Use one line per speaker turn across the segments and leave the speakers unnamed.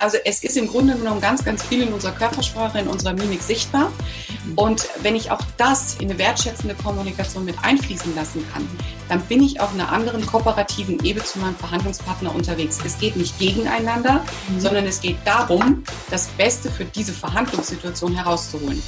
Also es ist im Grunde genommen ganz, ganz viel in unserer Körpersprache, in unserer Mimik sichtbar. Und wenn ich auch das in eine wertschätzende Kommunikation mit einfließen lassen kann, dann bin ich auf einer anderen kooperativen Ebene zu meinem Verhandlungspartner unterwegs. Es geht nicht gegeneinander, mhm. sondern es geht darum, das Beste für diese Verhandlungssituation herauszuholen.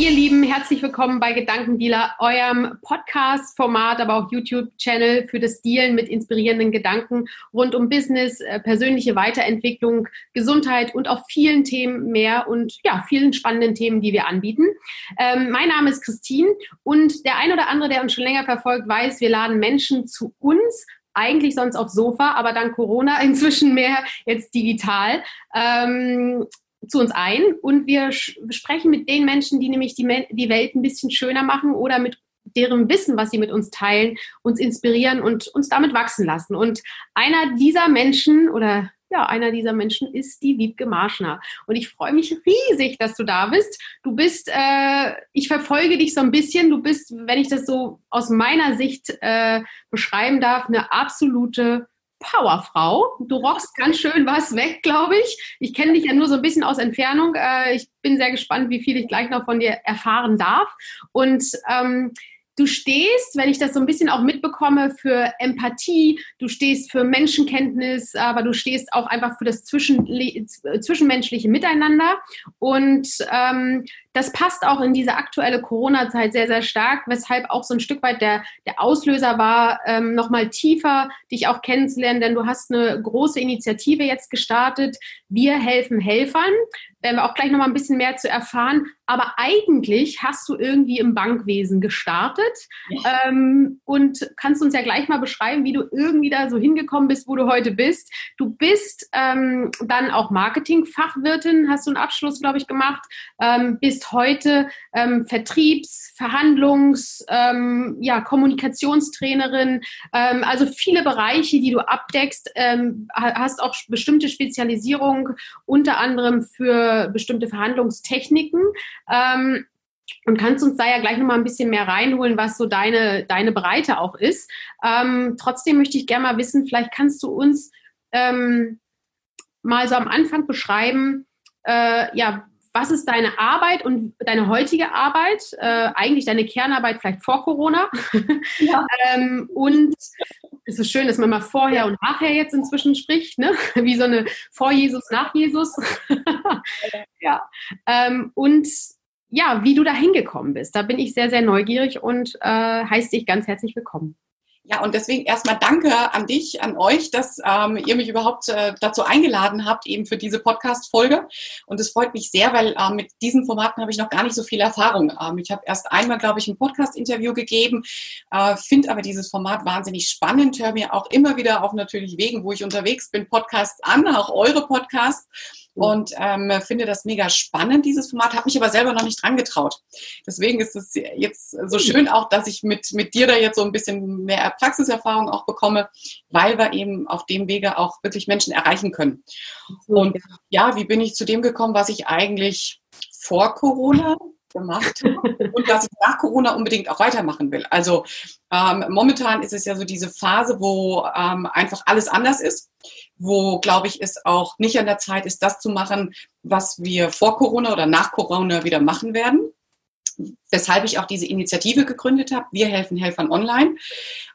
Ihr Lieben, herzlich willkommen bei Gedankendealer, eurem Podcast-Format, aber auch YouTube-Channel für das Dealen mit inspirierenden Gedanken rund um Business, äh, persönliche Weiterentwicklung, Gesundheit und auch vielen Themen mehr und ja, vielen spannenden Themen, die wir anbieten. Ähm, mein Name ist Christine und der ein oder andere, der uns schon länger verfolgt, weiß, wir laden Menschen zu uns eigentlich sonst aufs Sofa, aber dank Corona inzwischen mehr jetzt digital. Ähm, zu uns ein und wir sprechen mit den Menschen, die nämlich die, die Welt ein bisschen schöner machen oder mit deren Wissen, was sie mit uns teilen, uns inspirieren und uns damit wachsen lassen. Und einer dieser Menschen oder ja, einer dieser Menschen ist die Wiebke Marschner. Und ich freue mich riesig, dass du da bist. Du bist, äh, ich verfolge dich so ein bisschen. Du bist, wenn ich das so aus meiner Sicht äh, beschreiben darf, eine absolute Powerfrau. Du rockst ganz schön was weg, glaube ich. Ich kenne dich ja nur so ein bisschen aus Entfernung. Äh, ich bin sehr gespannt, wie viel ich gleich noch von dir erfahren darf. Und ähm, Du stehst, wenn ich das so ein bisschen auch mitbekomme, für Empathie, du stehst für Menschenkenntnis, aber du stehst auch einfach für das Zwischen zwischenmenschliche Miteinander. Und ähm, das passt auch in diese aktuelle Corona-Zeit sehr, sehr stark, weshalb auch so ein Stück weit der, der Auslöser war, ähm, nochmal tiefer dich auch kennenzulernen, denn du hast eine große Initiative jetzt gestartet. Wir helfen Helfern. Werden wir auch gleich nochmal ein bisschen mehr zu erfahren. Aber eigentlich hast du irgendwie im Bankwesen gestartet ja. ähm, und kannst uns ja gleich mal beschreiben, wie du irgendwie da so hingekommen bist, wo du heute bist. Du bist ähm, dann auch Marketingfachwirtin, hast du einen Abschluss, glaube ich, gemacht, ähm, bist bist heute ähm, Vertriebs-, Verhandlungs-, ähm, ja, Kommunikationstrainerin, ähm, also viele Bereiche, die du abdeckst, ähm, hast auch bestimmte Spezialisierung, unter anderem für bestimmte Verhandlungstechniken. Ähm, und kannst uns da ja gleich nochmal ein bisschen mehr reinholen, was so deine, deine Breite auch ist. Ähm, trotzdem möchte ich gerne mal wissen, vielleicht kannst du uns ähm, mal so am Anfang beschreiben, äh, ja, was ist deine Arbeit und deine heutige Arbeit, äh, eigentlich deine Kernarbeit vielleicht vor Corona? Ja. ähm, und es ist schön, dass man mal vorher und nachher jetzt inzwischen spricht, ne? wie so eine vor Jesus, nach Jesus. ja. Ähm, und ja, wie du da hingekommen bist. Da bin ich sehr, sehr neugierig und äh, heiße dich ganz herzlich willkommen.
Ja, und deswegen erstmal danke an dich, an euch, dass ähm, ihr mich überhaupt äh, dazu eingeladen habt, eben für diese Podcast-Folge. Und es freut mich sehr, weil äh, mit diesen Formaten habe ich noch gar nicht so viel Erfahrung. Ähm, ich habe erst einmal, glaube ich, ein Podcast-Interview gegeben, äh, finde aber dieses Format wahnsinnig spannend, höre mir auch immer wieder auf natürlich Wegen, wo ich unterwegs bin, Podcasts an, auch eure Podcasts und ähm, finde das mega spannend, dieses Format, habe mich aber selber noch nicht dran getraut. Deswegen ist es jetzt so schön auch, dass ich mit, mit dir da jetzt so ein bisschen mehr Praxiserfahrung auch bekomme, weil wir eben auf dem Wege auch wirklich Menschen erreichen können. Und ja, wie bin ich zu dem gekommen, was ich eigentlich vor Corona gemacht und was ich nach Corona unbedingt auch weitermachen will. Also ähm, momentan ist es ja so diese Phase, wo ähm, einfach alles anders ist, wo, glaube ich, es auch nicht an der Zeit ist, das zu machen, was wir vor Corona oder nach Corona wieder machen werden weshalb ich auch diese Initiative gegründet habe. Wir helfen Helfern online.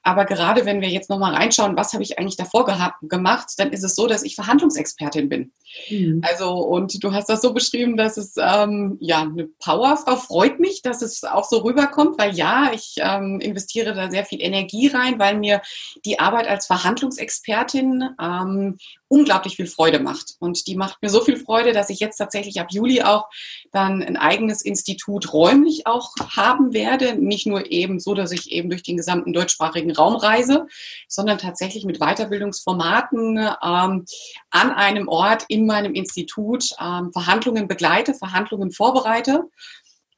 Aber gerade wenn wir jetzt nochmal reinschauen, was habe ich eigentlich davor gehabt, gemacht, dann ist es so, dass ich Verhandlungsexpertin bin. Mhm. Also, und du hast das so beschrieben, dass es ähm, ja eine Powerfrau freut mich, dass es auch so rüberkommt, weil ja, ich ähm, investiere da sehr viel Energie rein, weil mir die Arbeit als Verhandlungsexpertin ähm, unglaublich viel Freude macht. Und die macht mir so viel Freude, dass ich jetzt tatsächlich ab Juli auch dann ein eigenes Institut räumlich auch haben werde. Nicht nur eben so, dass ich eben durch den gesamten deutschsprachigen Raum reise, sondern tatsächlich mit Weiterbildungsformaten ähm, an einem Ort in meinem Institut ähm, Verhandlungen begleite, Verhandlungen vorbereite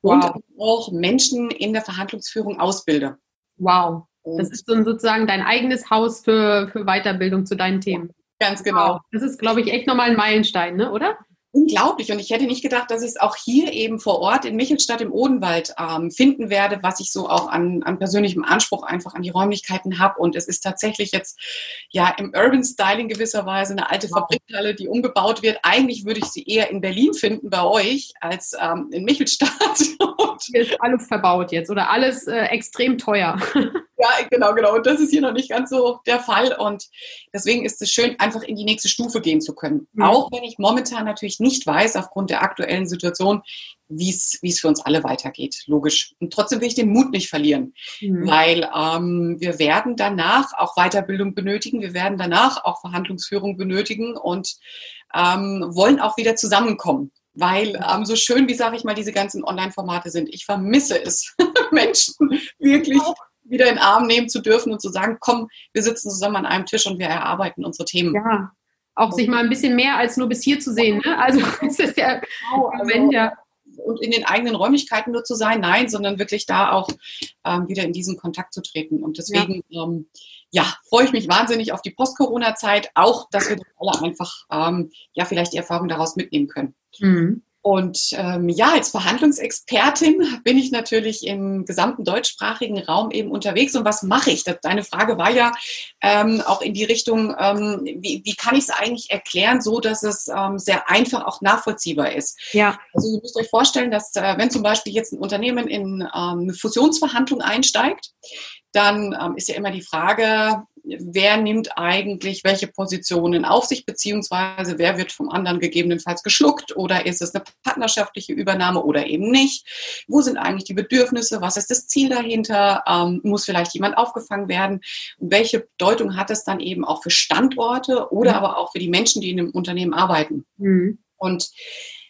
wow. und auch Menschen in der Verhandlungsführung ausbilde.
Wow. Das ist sozusagen dein eigenes Haus für, für Weiterbildung zu deinen Themen.
Ganz genau. Wow.
Das ist, glaube ich, echt nochmal ein Meilenstein, ne? oder?
Unglaublich. Und ich hätte nicht gedacht, dass ich es auch hier eben vor Ort in Michelstadt im Odenwald ähm, finden werde, was ich so auch an, an persönlichem Anspruch einfach an die Räumlichkeiten habe. Und es ist tatsächlich jetzt ja im Urban Styling gewisserweise eine alte wow. Fabrikhalle, die umgebaut wird. Eigentlich würde ich sie eher in Berlin finden bei euch als ähm, in Michelstadt.
hier ist alles verbaut jetzt oder alles äh, extrem teuer.
Ja, genau, genau. Und das ist hier noch nicht ganz so der Fall. Und deswegen ist es schön, einfach in die nächste Stufe gehen zu können. Mhm. Auch wenn ich momentan natürlich nicht weiß, aufgrund der aktuellen Situation, wie es wie es für uns alle weitergeht. Logisch. Und trotzdem will ich den Mut nicht verlieren, mhm. weil ähm, wir werden danach auch Weiterbildung benötigen. Wir werden danach auch Verhandlungsführung benötigen und ähm, wollen auch wieder zusammenkommen weil ähm, so schön, wie sage ich mal, diese ganzen Online-Formate sind. Ich vermisse es, Menschen wirklich wieder in den Arm nehmen zu dürfen und zu sagen, komm, wir sitzen zusammen an einem Tisch und wir erarbeiten unsere Themen.
Ja, auch sich mal ein bisschen mehr als nur bis hier zu sehen. Ne? Also es ist ja genau, also, ja.
Und in den eigenen Räumlichkeiten nur zu sein, nein, sondern wirklich da auch ähm, wieder in diesen Kontakt zu treten. Und deswegen, ja. Ähm, ja, freue ich mich wahnsinnig auf die Post-Corona-Zeit, auch, dass wir alle einfach ähm, ja vielleicht die Erfahrung daraus mitnehmen können. Mhm. Und ähm, ja, als Verhandlungsexpertin bin ich natürlich im gesamten deutschsprachigen Raum eben unterwegs. Und was mache ich? Deine Frage war ja ähm, auch in die Richtung, ähm, wie, wie, kann ich es eigentlich erklären, so dass es ähm, sehr einfach auch nachvollziehbar ist. Ja. Also ihr müsst euch vorstellen, dass äh, wenn zum Beispiel jetzt ein Unternehmen in ähm, eine Fusionsverhandlung einsteigt, dann ähm, ist ja immer die Frage, wer nimmt eigentlich welche Positionen auf sich, beziehungsweise wer wird vom anderen gegebenenfalls geschluckt oder ist es eine partnerschaftliche Übernahme oder eben nicht? Wo sind eigentlich die Bedürfnisse? Was ist das Ziel dahinter? Ähm, muss vielleicht jemand aufgefangen werden? Welche Bedeutung hat es dann eben auch für Standorte oder mhm. aber auch für die Menschen, die in einem Unternehmen arbeiten? Mhm. Und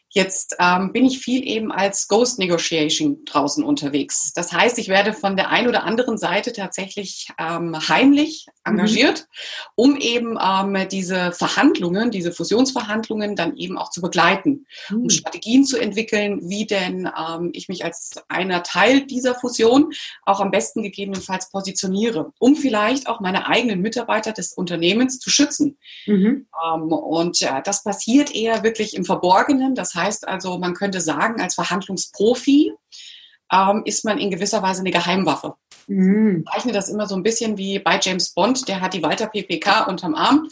Jetzt ähm, bin ich viel eben als Ghost Negotiation draußen unterwegs. Das heißt, ich werde von der einen oder anderen Seite tatsächlich ähm, heimlich mhm. engagiert, mhm. um eben ähm, diese Verhandlungen, diese Fusionsverhandlungen dann eben auch zu begleiten, mhm. um Strategien zu entwickeln, wie denn ähm, ich mich als einer Teil dieser Fusion auch am besten gegebenenfalls positioniere, um vielleicht auch meine eigenen Mitarbeiter des Unternehmens zu schützen. Mhm. Ähm, und äh, das passiert eher wirklich im Verborgenen. Das heißt also, man könnte sagen, als Verhandlungsprofi ähm, ist man in gewisser Weise eine Geheimwaffe. Mhm. Ich zeichne das immer so ein bisschen wie bei James Bond, der hat die Walter PPK unterm Arm.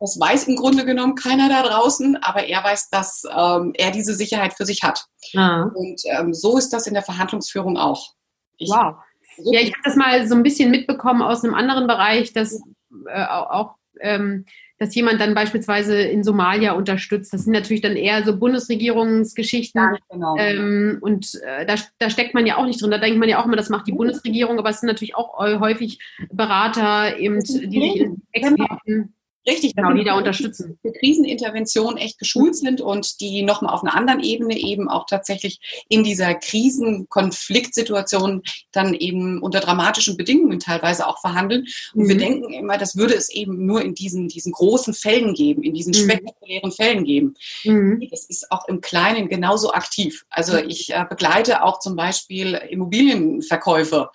Das weiß im Grunde genommen keiner da draußen, aber er weiß, dass ähm, er diese Sicherheit für sich hat. Ah. Und ähm, so ist das in der Verhandlungsführung auch.
Ich, wow. ja, ich habe das mal so ein bisschen mitbekommen aus einem anderen Bereich, dass äh, auch ähm, dass jemand dann beispielsweise in Somalia unterstützt. Das sind natürlich dann eher so Bundesregierungsgeschichten. Ja, genau. ähm, und äh, da, da, steckt man ja auch nicht drin. Da denkt man ja auch immer, das macht die Bundesregierung, aber es sind natürlich auch häufig Berater, eben, die sich Experten.
Richtig, genau, die da unterstützen. Für Krisenintervention echt geschult sind und die nochmal auf einer anderen Ebene eben auch tatsächlich in dieser Krisenkonfliktsituation dann eben unter dramatischen Bedingungen teilweise auch verhandeln. Und mhm. wir denken immer, das würde es eben nur in diesen, diesen großen Fällen geben, in diesen mhm. spektakulären Fällen geben. Mhm. Das ist auch im Kleinen genauso aktiv. Also mhm. ich äh, begleite auch zum Beispiel Immobilienverkäufe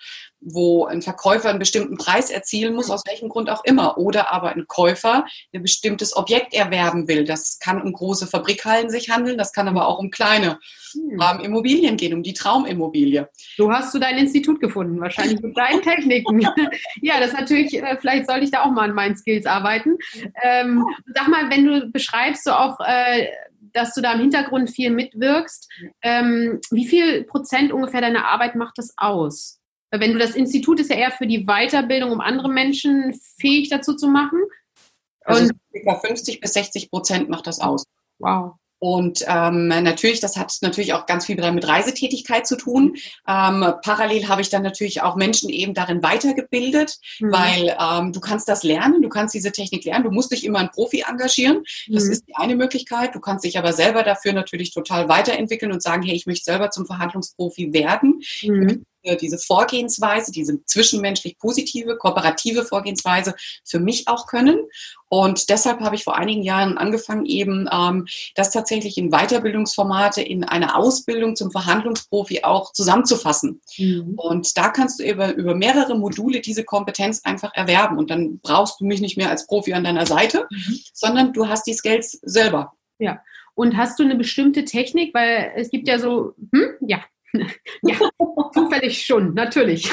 wo ein Verkäufer einen bestimmten Preis erzielen muss, aus welchem Grund auch immer. Oder aber ein Käufer ein bestimmtes Objekt erwerben will. Das kann um große Fabrikhallen sich handeln, das kann aber auch um kleine hm. ähm, Immobilien gehen, um die Traumimmobilie.
So hast du dein Institut gefunden, wahrscheinlich mit deinen Techniken. ja, das ist natürlich, äh, vielleicht sollte ich da auch mal an meinen Skills arbeiten. Ähm, sag mal, wenn du beschreibst, so auch, äh, dass du da im Hintergrund viel mitwirkst, ähm, wie viel Prozent ungefähr deiner Arbeit macht das aus? Wenn du das Institut ist ja eher für die Weiterbildung, um andere Menschen fähig dazu zu machen.
Also ca. 50 bis 60 Prozent macht das aus. Wow. Und ähm, natürlich, das hat natürlich auch ganz viel mit Reisetätigkeit zu tun. Ähm, parallel habe ich dann natürlich auch Menschen eben darin weitergebildet, mhm. weil ähm, du kannst das lernen, du kannst diese Technik lernen, du musst dich immer einen Profi engagieren. Das mhm. ist die eine Möglichkeit. Du kannst dich aber selber dafür natürlich total weiterentwickeln und sagen, hey, ich möchte selber zum Verhandlungsprofi werden. Mhm diese Vorgehensweise, diese zwischenmenschlich positive, kooperative Vorgehensweise für mich auch können. Und deshalb habe ich vor einigen Jahren angefangen, eben ähm, das tatsächlich in Weiterbildungsformate, in eine Ausbildung zum Verhandlungsprofi auch zusammenzufassen. Mhm. Und da kannst du über, über mehrere Module diese Kompetenz einfach erwerben. Und dann brauchst du mich nicht mehr als Profi an deiner Seite, mhm. sondern du hast die Skills selber.
Ja. Und hast du eine bestimmte Technik? Weil es gibt ja so, hm? ja, ja, zufällig schon, natürlich.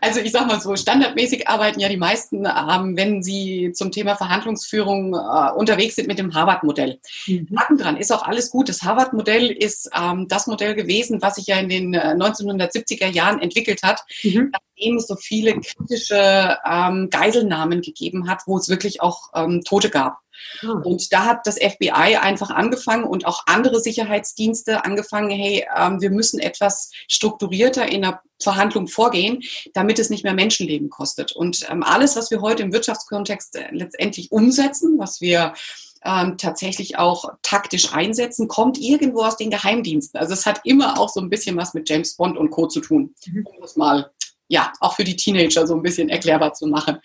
Also ich sag mal so, standardmäßig arbeiten ja die meisten, ähm, wenn sie zum Thema Verhandlungsführung äh, unterwegs sind mit dem Harvard-Modell. Mhm. Haken dran, ist auch alles gut. Das Harvard-Modell ist ähm, das Modell gewesen, was sich ja in den äh, 1970er Jahren entwickelt hat, mhm. nachdem es so viele kritische ähm, Geiselnahmen gegeben hat, wo es wirklich auch ähm, Tote gab. Ah. Und da hat das FBI einfach angefangen und auch andere Sicherheitsdienste angefangen, hey, ähm, wir müssen etwas strukturierter in der Verhandlung vorgehen, damit es nicht mehr Menschenleben kostet. Und ähm, alles, was wir heute im Wirtschaftskontext äh, letztendlich umsetzen, was wir ähm, tatsächlich auch taktisch einsetzen, kommt irgendwo aus den Geheimdiensten. Also es hat immer auch so ein bisschen was mit James Bond und Co. zu tun, mhm. um das mal ja auch für die Teenager so ein bisschen erklärbar zu machen.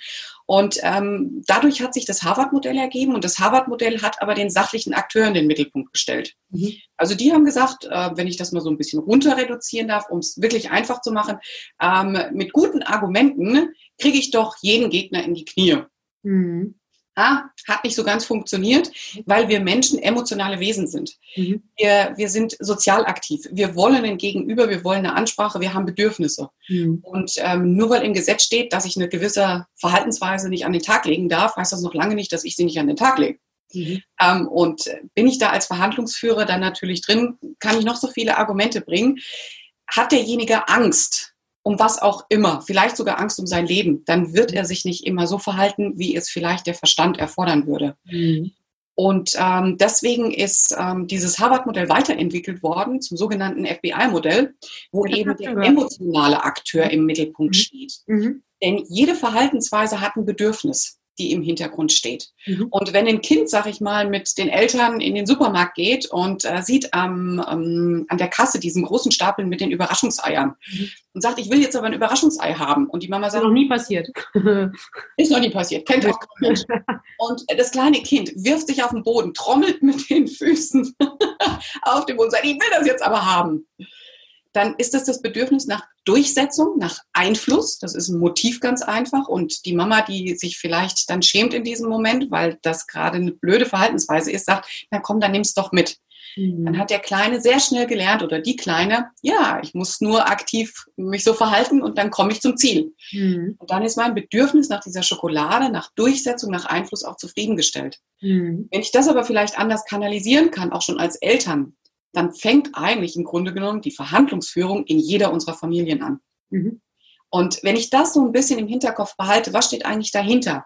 Und ähm, dadurch hat sich das Harvard-Modell ergeben und das Harvard-Modell hat aber den sachlichen Akteur in den Mittelpunkt gestellt. Mhm. Also die haben gesagt, äh, wenn ich das mal so ein bisschen runter reduzieren darf, um es wirklich einfach zu machen, ähm, mit guten Argumenten kriege ich doch jeden Gegner in die Knie. Mhm ah, hat nicht so ganz funktioniert, weil wir Menschen emotionale Wesen sind. Mhm. Wir, wir sind sozial aktiv. Wir wollen ein Gegenüber, wir wollen eine Ansprache, wir haben Bedürfnisse. Mhm. Und ähm, nur weil im Gesetz steht, dass ich eine gewisse Verhaltensweise nicht an den Tag legen darf, heißt das noch lange nicht, dass ich sie nicht an den Tag lege. Mhm. Ähm, und bin ich da als Verhandlungsführer dann natürlich drin, kann ich noch so viele Argumente bringen. Hat derjenige Angst, um was auch immer, vielleicht sogar Angst um sein Leben, dann wird er sich nicht immer so verhalten, wie es vielleicht der Verstand erfordern würde. Mhm. Und ähm, deswegen ist ähm, dieses Harvard-Modell weiterentwickelt worden zum sogenannten FBI-Modell, wo das eben der emotionale Akteur im Mittelpunkt mhm. steht. Mhm. Denn jede Verhaltensweise hat ein Bedürfnis die im Hintergrund steht. Mhm. Und wenn ein Kind, sag ich mal, mit den Eltern in den Supermarkt geht und äh, sieht am, ähm, an der Kasse diesen großen Stapel mit den Überraschungseiern mhm. und sagt, ich will jetzt aber ein Überraschungsei haben. Und die Mama sagt,
ist noch nie passiert.
ist noch nie passiert, kennt auch kein. Und das kleine Kind wirft sich auf den Boden, trommelt mit den Füßen auf dem Boden und sagt, ich will das jetzt aber haben dann ist das das Bedürfnis nach Durchsetzung, nach Einfluss. Das ist ein Motiv ganz einfach. Und die Mama, die sich vielleicht dann schämt in diesem Moment, weil das gerade eine blöde Verhaltensweise ist, sagt, na komm, dann nimm's doch mit. Mhm. Dann hat der Kleine sehr schnell gelernt oder die Kleine, ja, ich muss nur aktiv mich so verhalten und dann komme ich zum Ziel. Mhm. Und dann ist mein Bedürfnis nach dieser Schokolade, nach Durchsetzung, nach Einfluss auch zufriedengestellt. Mhm. Wenn ich das aber vielleicht anders kanalisieren kann, auch schon als Eltern, dann fängt eigentlich im Grunde genommen die Verhandlungsführung in jeder unserer Familien an. Mhm. Und wenn ich das so ein bisschen im Hinterkopf behalte, was steht eigentlich dahinter?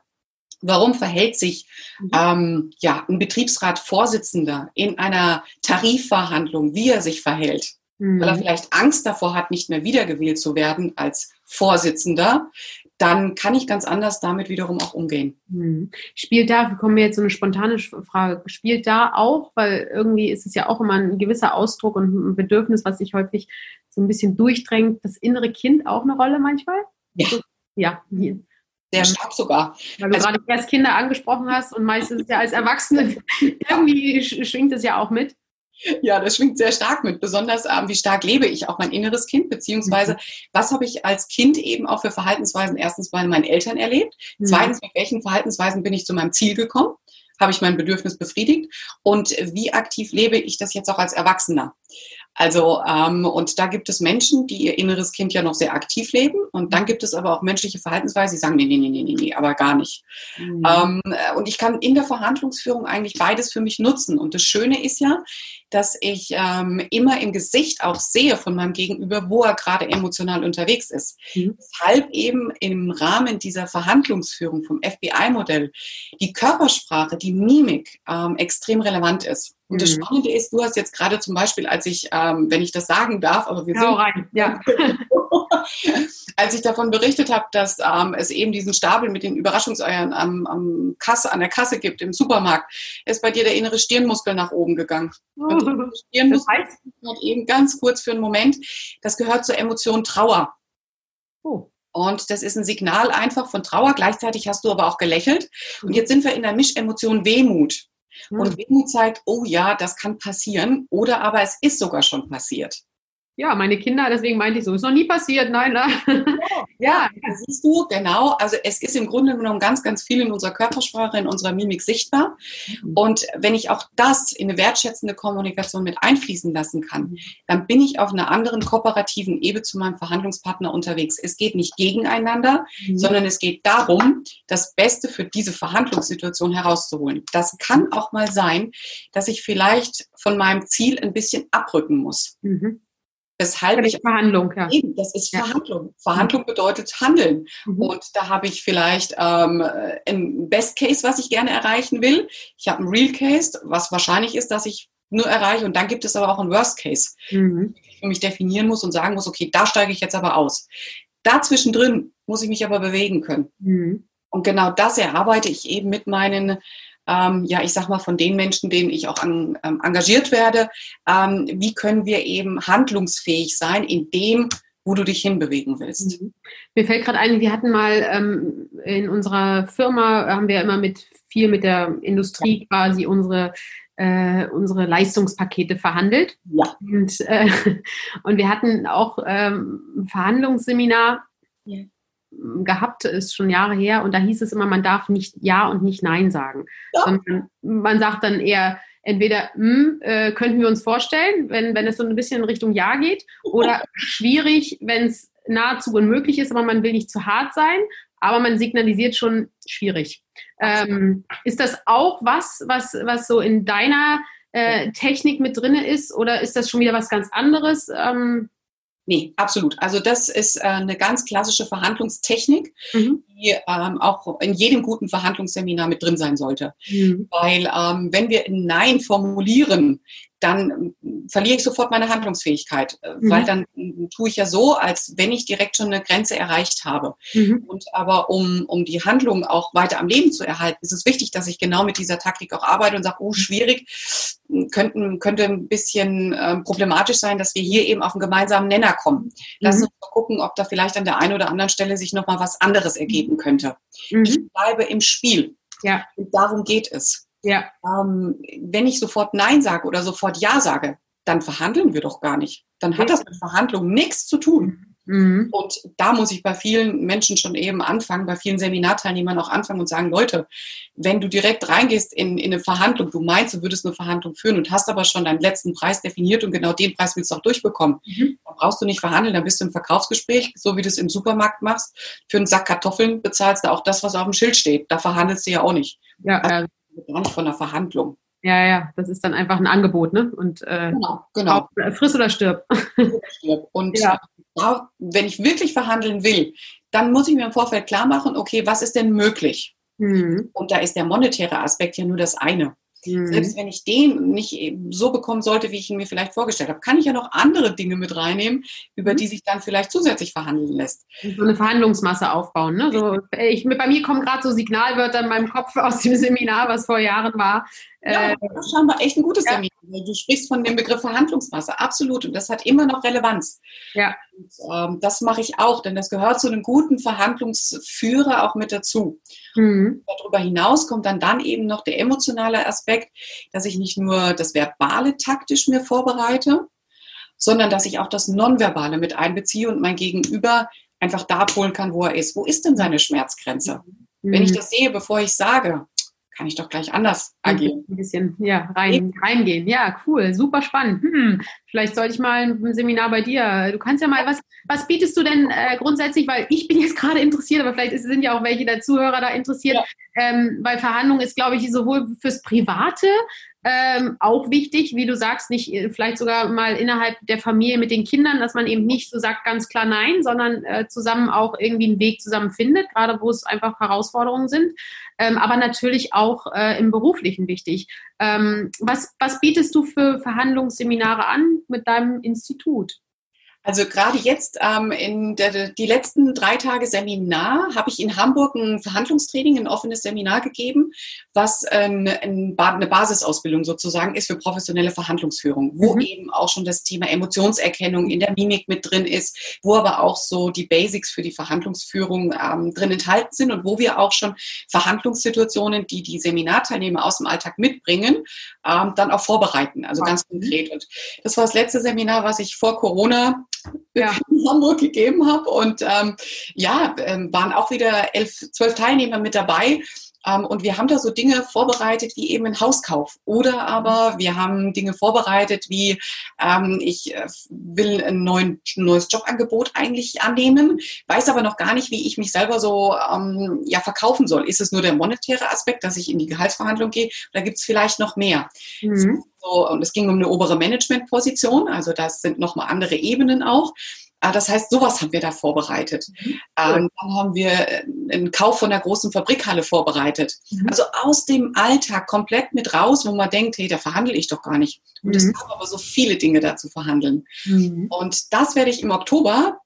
Warum verhält sich mhm. ähm, ja, ein Betriebsrat-Vorsitzender in einer Tarifverhandlung, wie er sich verhält? Mhm. Weil er mhm. vielleicht Angst davor hat, nicht mehr wiedergewählt zu werden als Vorsitzender, dann kann ich ganz anders damit wiederum auch umgehen.
Hm. Spielt da, kommen wir jetzt so eine spontane Frage, spielt da auch, weil irgendwie ist es ja auch immer ein gewisser Ausdruck und ein Bedürfnis, was sich häufig so ein bisschen durchdrängt, das innere Kind auch eine Rolle manchmal?
Ja.
Ja.
Sehr stark sogar.
Weil du also, gerade erst Kinder angesprochen hast und meistens ja als Erwachsene irgendwie schwingt es ja auch mit.
Ja, das schwingt sehr stark mit. Besonders, ähm, wie stark lebe ich auch mein inneres Kind, beziehungsweise mhm. was habe ich als Kind eben auch für Verhaltensweisen erstens bei meinen Eltern erlebt, mhm. zweitens, mit welchen Verhaltensweisen bin ich zu meinem Ziel gekommen, habe ich mein Bedürfnis befriedigt und wie aktiv lebe ich das jetzt auch als Erwachsener. Also, ähm, und da gibt es Menschen, die ihr inneres Kind ja noch sehr aktiv leben. Und dann gibt es aber auch menschliche Verhaltensweisen, die sagen, nee, nee, nee, nee, nee, aber gar nicht. Mhm. Ähm, und ich kann in der Verhandlungsführung eigentlich beides für mich nutzen. Und das Schöne ist ja, dass ich ähm, immer im Gesicht auch sehe von meinem Gegenüber, wo er gerade emotional unterwegs ist. Mhm. Deshalb eben im Rahmen dieser Verhandlungsführung vom FBI-Modell die Körpersprache, die Mimik ähm, extrem relevant ist. Und das mhm. Spannende ist, du hast jetzt gerade zum Beispiel, als ich, ähm, wenn ich das sagen darf, aber wir
Hau sind rein. Ja.
als ich davon berichtet habe, dass ähm, es eben diesen Stapel mit den Überraschungseiern am, am Kasse, an der Kasse gibt im Supermarkt, ist bei dir der innere Stirnmuskel nach oben gegangen. Und der Stirnmuskel das heißt? eben ganz kurz für einen Moment, das gehört zur Emotion Trauer. Oh. Und das ist ein Signal einfach von Trauer. Gleichzeitig hast du aber auch gelächelt. Und jetzt sind wir in der Mischemotion Wehmut. Und Wehmut zeigt, oh ja, das kann passieren. Oder aber es ist sogar schon passiert.
Ja, meine Kinder, deswegen meinte ich so, ist noch nie passiert, nein, nein.
Ja, ja, siehst du, genau. Also es ist im Grunde genommen ganz, ganz viel in unserer Körpersprache, in unserer Mimik sichtbar. Mhm. Und wenn ich auch das in eine wertschätzende Kommunikation mit einfließen lassen kann, dann bin ich auf einer anderen kooperativen Ebene zu meinem Verhandlungspartner unterwegs. Es geht nicht gegeneinander, mhm. sondern es geht darum, das Beste für diese Verhandlungssituation herauszuholen. Das kann auch mal sein, dass ich vielleicht von meinem Ziel ein bisschen abrücken muss. Mhm. Weshalb ich
Verhandlung, ja.
Eben, das ist ja. Verhandlung. Verhandlung bedeutet Handeln. Mhm. Und da habe ich vielleicht ähm, ein Best Case, was ich gerne erreichen will. Ich habe ein Real Case, was wahrscheinlich ist, dass ich nur erreiche. Und dann gibt es aber auch ein Worst Case, mhm. ich für mich definieren muss und sagen muss, okay, da steige ich jetzt aber aus. Dazwischen drin muss ich mich aber bewegen können. Mhm. Und genau das erarbeite ich eben mit meinen ähm, ja, ich sag mal, von den Menschen, denen ich auch an, ähm, engagiert werde, ähm, wie können wir eben handlungsfähig sein in dem, wo du dich hinbewegen willst. Mhm.
Mir fällt gerade ein, wir hatten mal ähm, in unserer Firma, haben wir immer mit viel mit der Industrie quasi unsere äh, unsere Leistungspakete verhandelt. Ja. Und, äh, und wir hatten auch ähm, ein Verhandlungsseminar. Ja gehabt, ist schon Jahre her, und da hieß es immer, man darf nicht Ja und nicht Nein sagen, ja. sondern man sagt dann eher, entweder hm, äh, könnten wir uns vorstellen, wenn, wenn es so ein bisschen in Richtung Ja geht, oder schwierig, wenn es nahezu unmöglich ist, aber man will nicht zu hart sein, aber man signalisiert schon schwierig. Ähm, ist das auch was, was, was so in deiner äh, Technik mit drin ist, oder ist das schon wieder was ganz anderes? Ähm,
Nee, absolut. Also das ist äh, eine ganz klassische Verhandlungstechnik, mhm. die ähm, auch in jedem guten Verhandlungsseminar mit drin sein sollte. Mhm. Weil ähm, wenn wir Nein formulieren, dann ähm, verliere ich sofort meine Handlungsfähigkeit, äh, mhm. weil dann ähm, tue ich ja so, als wenn ich direkt schon eine Grenze erreicht habe. Mhm. Und aber um, um die Handlung auch weiter am Leben zu erhalten, ist es wichtig, dass ich genau mit dieser Taktik auch arbeite und sage, oh, schwierig, könnten, könnte ein bisschen äh, problematisch sein, dass wir hier eben auf einen gemeinsamen Nenner kommen. Lass mhm. uns mal gucken, ob da vielleicht an der einen oder anderen Stelle sich nochmal was anderes ergeben könnte. Mhm. Ich bleibe im Spiel. Ja. Und darum geht es. Ja. Ähm, wenn ich sofort Nein sage oder sofort Ja sage, dann verhandeln wir doch gar nicht. Dann hat das mit Verhandlungen nichts zu tun. Mhm. Und da muss ich bei vielen Menschen schon eben anfangen, bei vielen Seminarteilnehmern auch anfangen und sagen, Leute, wenn du direkt reingehst in, in eine Verhandlung, du meinst, du würdest eine Verhandlung führen und hast aber schon deinen letzten Preis definiert und genau den Preis willst du auch durchbekommen, mhm. dann brauchst du nicht verhandeln, dann bist du im Verkaufsgespräch, so wie du es im Supermarkt machst. Für einen Sack Kartoffeln bezahlst du auch das, was auf dem Schild steht. Da verhandelst du ja auch nicht. Ja, also, gar nicht von einer Verhandlung.
Ja, ja, das ist dann einfach ein Angebot, ne? Und äh, genau, genau. Auch, friss oder stirb.
Und ja. da, wenn ich wirklich verhandeln will, dann muss ich mir im Vorfeld klar machen, okay, was ist denn möglich? Mhm. Und da ist der monetäre Aspekt ja nur das eine. Mhm. Selbst wenn ich den nicht so bekommen sollte, wie ich ihn mir vielleicht vorgestellt habe, kann ich ja noch andere Dinge mit reinnehmen, über mhm. die sich dann vielleicht zusätzlich verhandeln lässt.
So eine Verhandlungsmasse aufbauen. Ne? So, ich, bei mir kommen gerade so Signalwörter in meinem Kopf aus dem Seminar, was vor Jahren war.
Ja, äh, das ist scheinbar echt ein gutes ja. Seminar. Du sprichst von dem Begriff Verhandlungsmasse, absolut. Und das hat immer noch Relevanz. Ja. Und, ähm, das mache ich auch, denn das gehört zu einem guten Verhandlungsführer auch mit dazu. Mhm. Darüber hinaus kommt dann dann eben noch der emotionale Aspekt, dass ich nicht nur das Verbale taktisch mir vorbereite, sondern dass ich auch das Nonverbale mit einbeziehe und mein Gegenüber einfach da abholen kann, wo er ist. Wo ist denn seine Schmerzgrenze? Mhm. Wenn ich das sehe, bevor ich sage, kann ich doch gleich anders agieren.
Ein bisschen ja, rein, reingehen. Ja, cool, super spannend. Hm, vielleicht sollte ich mal ein Seminar bei dir. Du kannst ja mal, was, was bietest du denn äh, grundsätzlich, weil ich bin jetzt gerade interessiert, aber vielleicht sind ja auch welche der Zuhörer da interessiert, ja. ähm, weil Verhandlung ist, glaube ich, sowohl fürs Private ähm, auch wichtig, wie du sagst, nicht äh, vielleicht sogar mal innerhalb der Familie mit den Kindern, dass man eben nicht so sagt ganz klar nein, sondern äh, zusammen auch irgendwie einen Weg zusammen findet, gerade wo es einfach Herausforderungen sind, ähm, aber natürlich auch äh, im Beruflichen wichtig. Ähm, was, was bietest du für Verhandlungsseminare an mit deinem Institut?
Also gerade jetzt ähm, in der, die letzten drei Tage Seminar habe ich in Hamburg ein Verhandlungstraining, ein offenes Seminar gegeben, was ein, eine Basisausbildung sozusagen ist für professionelle Verhandlungsführung, wo mhm. eben auch schon das Thema Emotionserkennung in der Mimik mit drin ist, wo aber auch so die Basics für die Verhandlungsführung ähm, drin enthalten sind und wo wir auch schon Verhandlungssituationen, die die Seminarteilnehmer aus dem Alltag mitbringen, ähm, dann auch vorbereiten, also ganz konkret. Und das war das letzte Seminar, was ich vor Corona ja. in Hamburg gegeben habe. Und ähm, ja, ähm, waren auch wieder elf, zwölf Teilnehmer mit dabei. Ähm, und wir haben da so Dinge vorbereitet wie eben ein Hauskauf. Oder aber wir haben Dinge vorbereitet wie, ähm, ich äh, will ein, neuen, ein neues Jobangebot eigentlich annehmen, weiß aber noch gar nicht, wie ich mich selber so ähm, ja, verkaufen soll. Ist es nur der monetäre Aspekt, dass ich in die Gehaltsverhandlung gehe? Oder gibt es vielleicht noch mehr? Mhm. So, und es ging um eine obere Managementposition, also das sind nochmal andere Ebenen auch. Ah, das heißt, sowas haben wir da vorbereitet. Mhm. Ähm, dann haben wir äh, einen Kauf von einer großen Fabrikhalle vorbereitet. Mhm. Also aus dem Alltag komplett mit raus, wo man denkt, hey, da verhandle ich doch gar nicht. Und es mhm. gab aber so viele Dinge da zu verhandeln. Mhm. Und das werde ich im Oktober,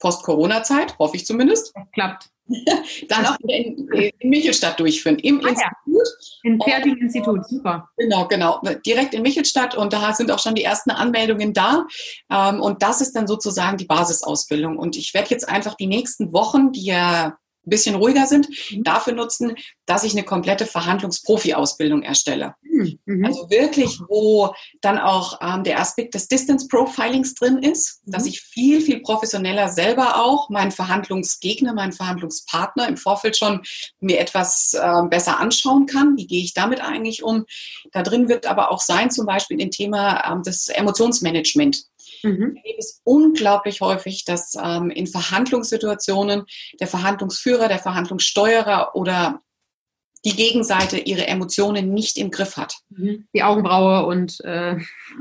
Post-Corona-Zeit, hoffe ich zumindest.
Das klappt.
dann auch in, in Michelstadt durchführen, im
ah, Institut. Ja. Im fertigen und, Institut, super.
Genau, genau. Direkt in Michelstadt und da sind auch schon die ersten Anmeldungen da. Ähm, und das ist dann sozusagen die Basisausbildung. Und ich werde jetzt einfach die nächsten Wochen, die ja ein bisschen ruhiger sind, mhm. dafür nutzen, dass ich eine komplette Verhandlungsprofi-Ausbildung erstelle. Mhm. Also wirklich, wo dann auch ähm, der Aspekt des Distance Profilings drin ist, mhm. dass ich viel, viel professioneller selber auch meinen Verhandlungsgegner, meinen Verhandlungspartner im Vorfeld schon mir etwas äh, besser anschauen kann. Wie gehe ich damit eigentlich um? Da drin wird aber auch sein, zum Beispiel ein Thema ähm, des Emotionsmanagement. Mhm. Ich erlebe es unglaublich häufig, dass ähm, in Verhandlungssituationen der Verhandlungsführer, der Verhandlungssteuerer oder die Gegenseite ihre Emotionen nicht im Griff hat.
Mhm. Die Augenbraue und
äh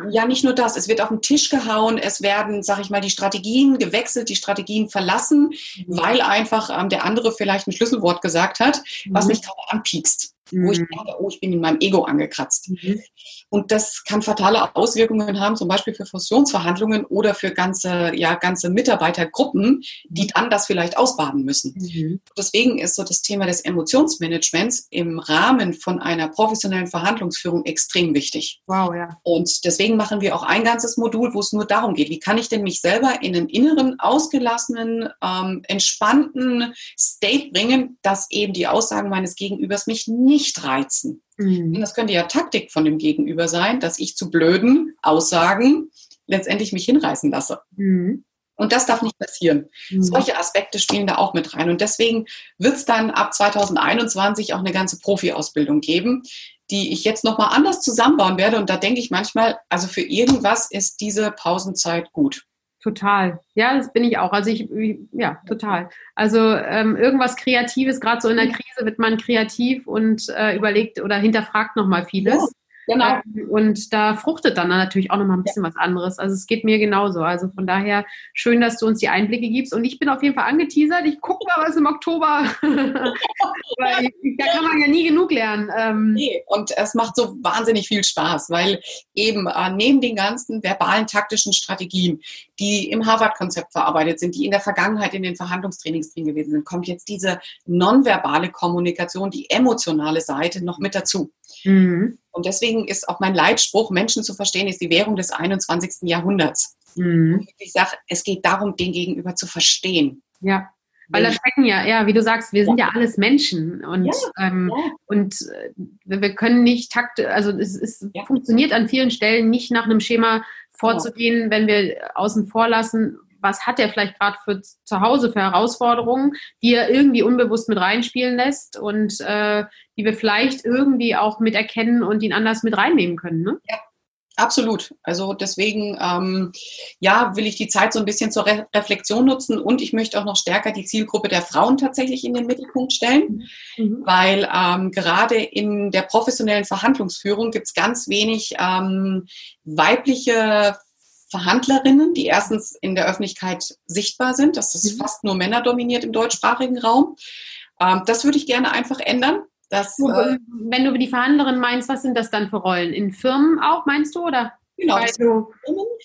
ja, nicht nur das. Es wird auf den Tisch gehauen, es werden, sag ich mal, die Strategien gewechselt, die Strategien verlassen, mhm. weil einfach ähm, der andere vielleicht ein Schlüsselwort gesagt hat, was mhm. mich gerade anpiekst mhm. wo ich mhm. denke, oh, ich bin in meinem Ego angekratzt. Mhm. Und das kann fatale Auswirkungen haben, zum Beispiel für Fusionsverhandlungen oder für ganze, ja, ganze Mitarbeitergruppen, die dann das vielleicht ausbaden müssen. Mhm. Deswegen ist so das Thema des Emotionsmanagements im Rahmen von einer professionellen Verhandlungsführung extrem wichtig.
Wow, ja.
Und deswegen machen wir auch ein ganzes Modul, wo es nur darum geht, wie kann ich denn mich selber in einen inneren, ausgelassenen, ähm, entspannten State bringen, dass eben die Aussagen meines Gegenübers mich nicht nicht reizen. Mhm. Und das könnte ja Taktik von dem Gegenüber sein, dass ich zu blöden Aussagen letztendlich mich hinreißen lasse. Mhm. Und das darf nicht passieren. Mhm. Solche Aspekte spielen da auch mit rein. Und deswegen wird es dann ab 2021 auch eine ganze Profi-Ausbildung geben, die ich jetzt nochmal anders zusammenbauen werde. Und da denke ich manchmal, also für irgendwas ist diese Pausenzeit gut.
Total. Ja, das bin ich auch. Also ich, ja, total. Also ähm, irgendwas Kreatives, gerade so in der Krise wird man kreativ und äh, überlegt oder hinterfragt nochmal vieles. Genau. Ähm, und da fruchtet dann natürlich auch nochmal ein bisschen ja. was anderes. Also es geht mir genauso. Also von daher schön, dass du uns die Einblicke gibst. Und ich bin auf jeden Fall angeteasert. Ich gucke mal, was im Oktober. weil da kann man ja nie genug lernen.
Ähm nee, und es macht so wahnsinnig viel Spaß, weil eben äh, neben den ganzen verbalen taktischen Strategien, die im Harvard-Konzept verarbeitet sind, die in der Vergangenheit in den Verhandlungstrainings drin gewesen sind, kommt jetzt diese nonverbale Kommunikation, die emotionale Seite noch mit dazu. Mhm. Und deswegen ist auch mein Leitspruch, Menschen zu verstehen, ist die Währung des 21. Jahrhunderts. Mhm. Ich sage, es geht darum, den Gegenüber zu verstehen.
Ja. Weil da stecken ja, ja, wie du sagst, wir sind ja, ja alles Menschen und, ja, ähm, ja. und äh, wir können nicht takt, also es, es funktioniert an vielen Stellen nicht nach einem Schema vorzugehen, wenn wir außen vor lassen, was hat er vielleicht gerade für zu Hause für Herausforderungen, die er irgendwie unbewusst mit reinspielen lässt und äh, die wir vielleicht irgendwie auch mit erkennen und ihn anders mit reinnehmen können. Ne?
Ja. Absolut. Also deswegen, ähm, ja, will ich die Zeit so ein bisschen zur Re Reflexion nutzen und ich möchte auch noch stärker die Zielgruppe der Frauen tatsächlich in den Mittelpunkt stellen, mhm. weil ähm, gerade in der professionellen Verhandlungsführung gibt es ganz wenig ähm, weibliche Verhandlerinnen, die erstens in der Öffentlichkeit sichtbar sind. Das ist mhm. fast nur Männer dominiert im deutschsprachigen Raum. Ähm, das würde ich gerne einfach ändern. Dass,
äh, Wenn du die Verhandlerin meinst, was sind das dann für Rollen? In Firmen auch, meinst du, oder?
Genau, also,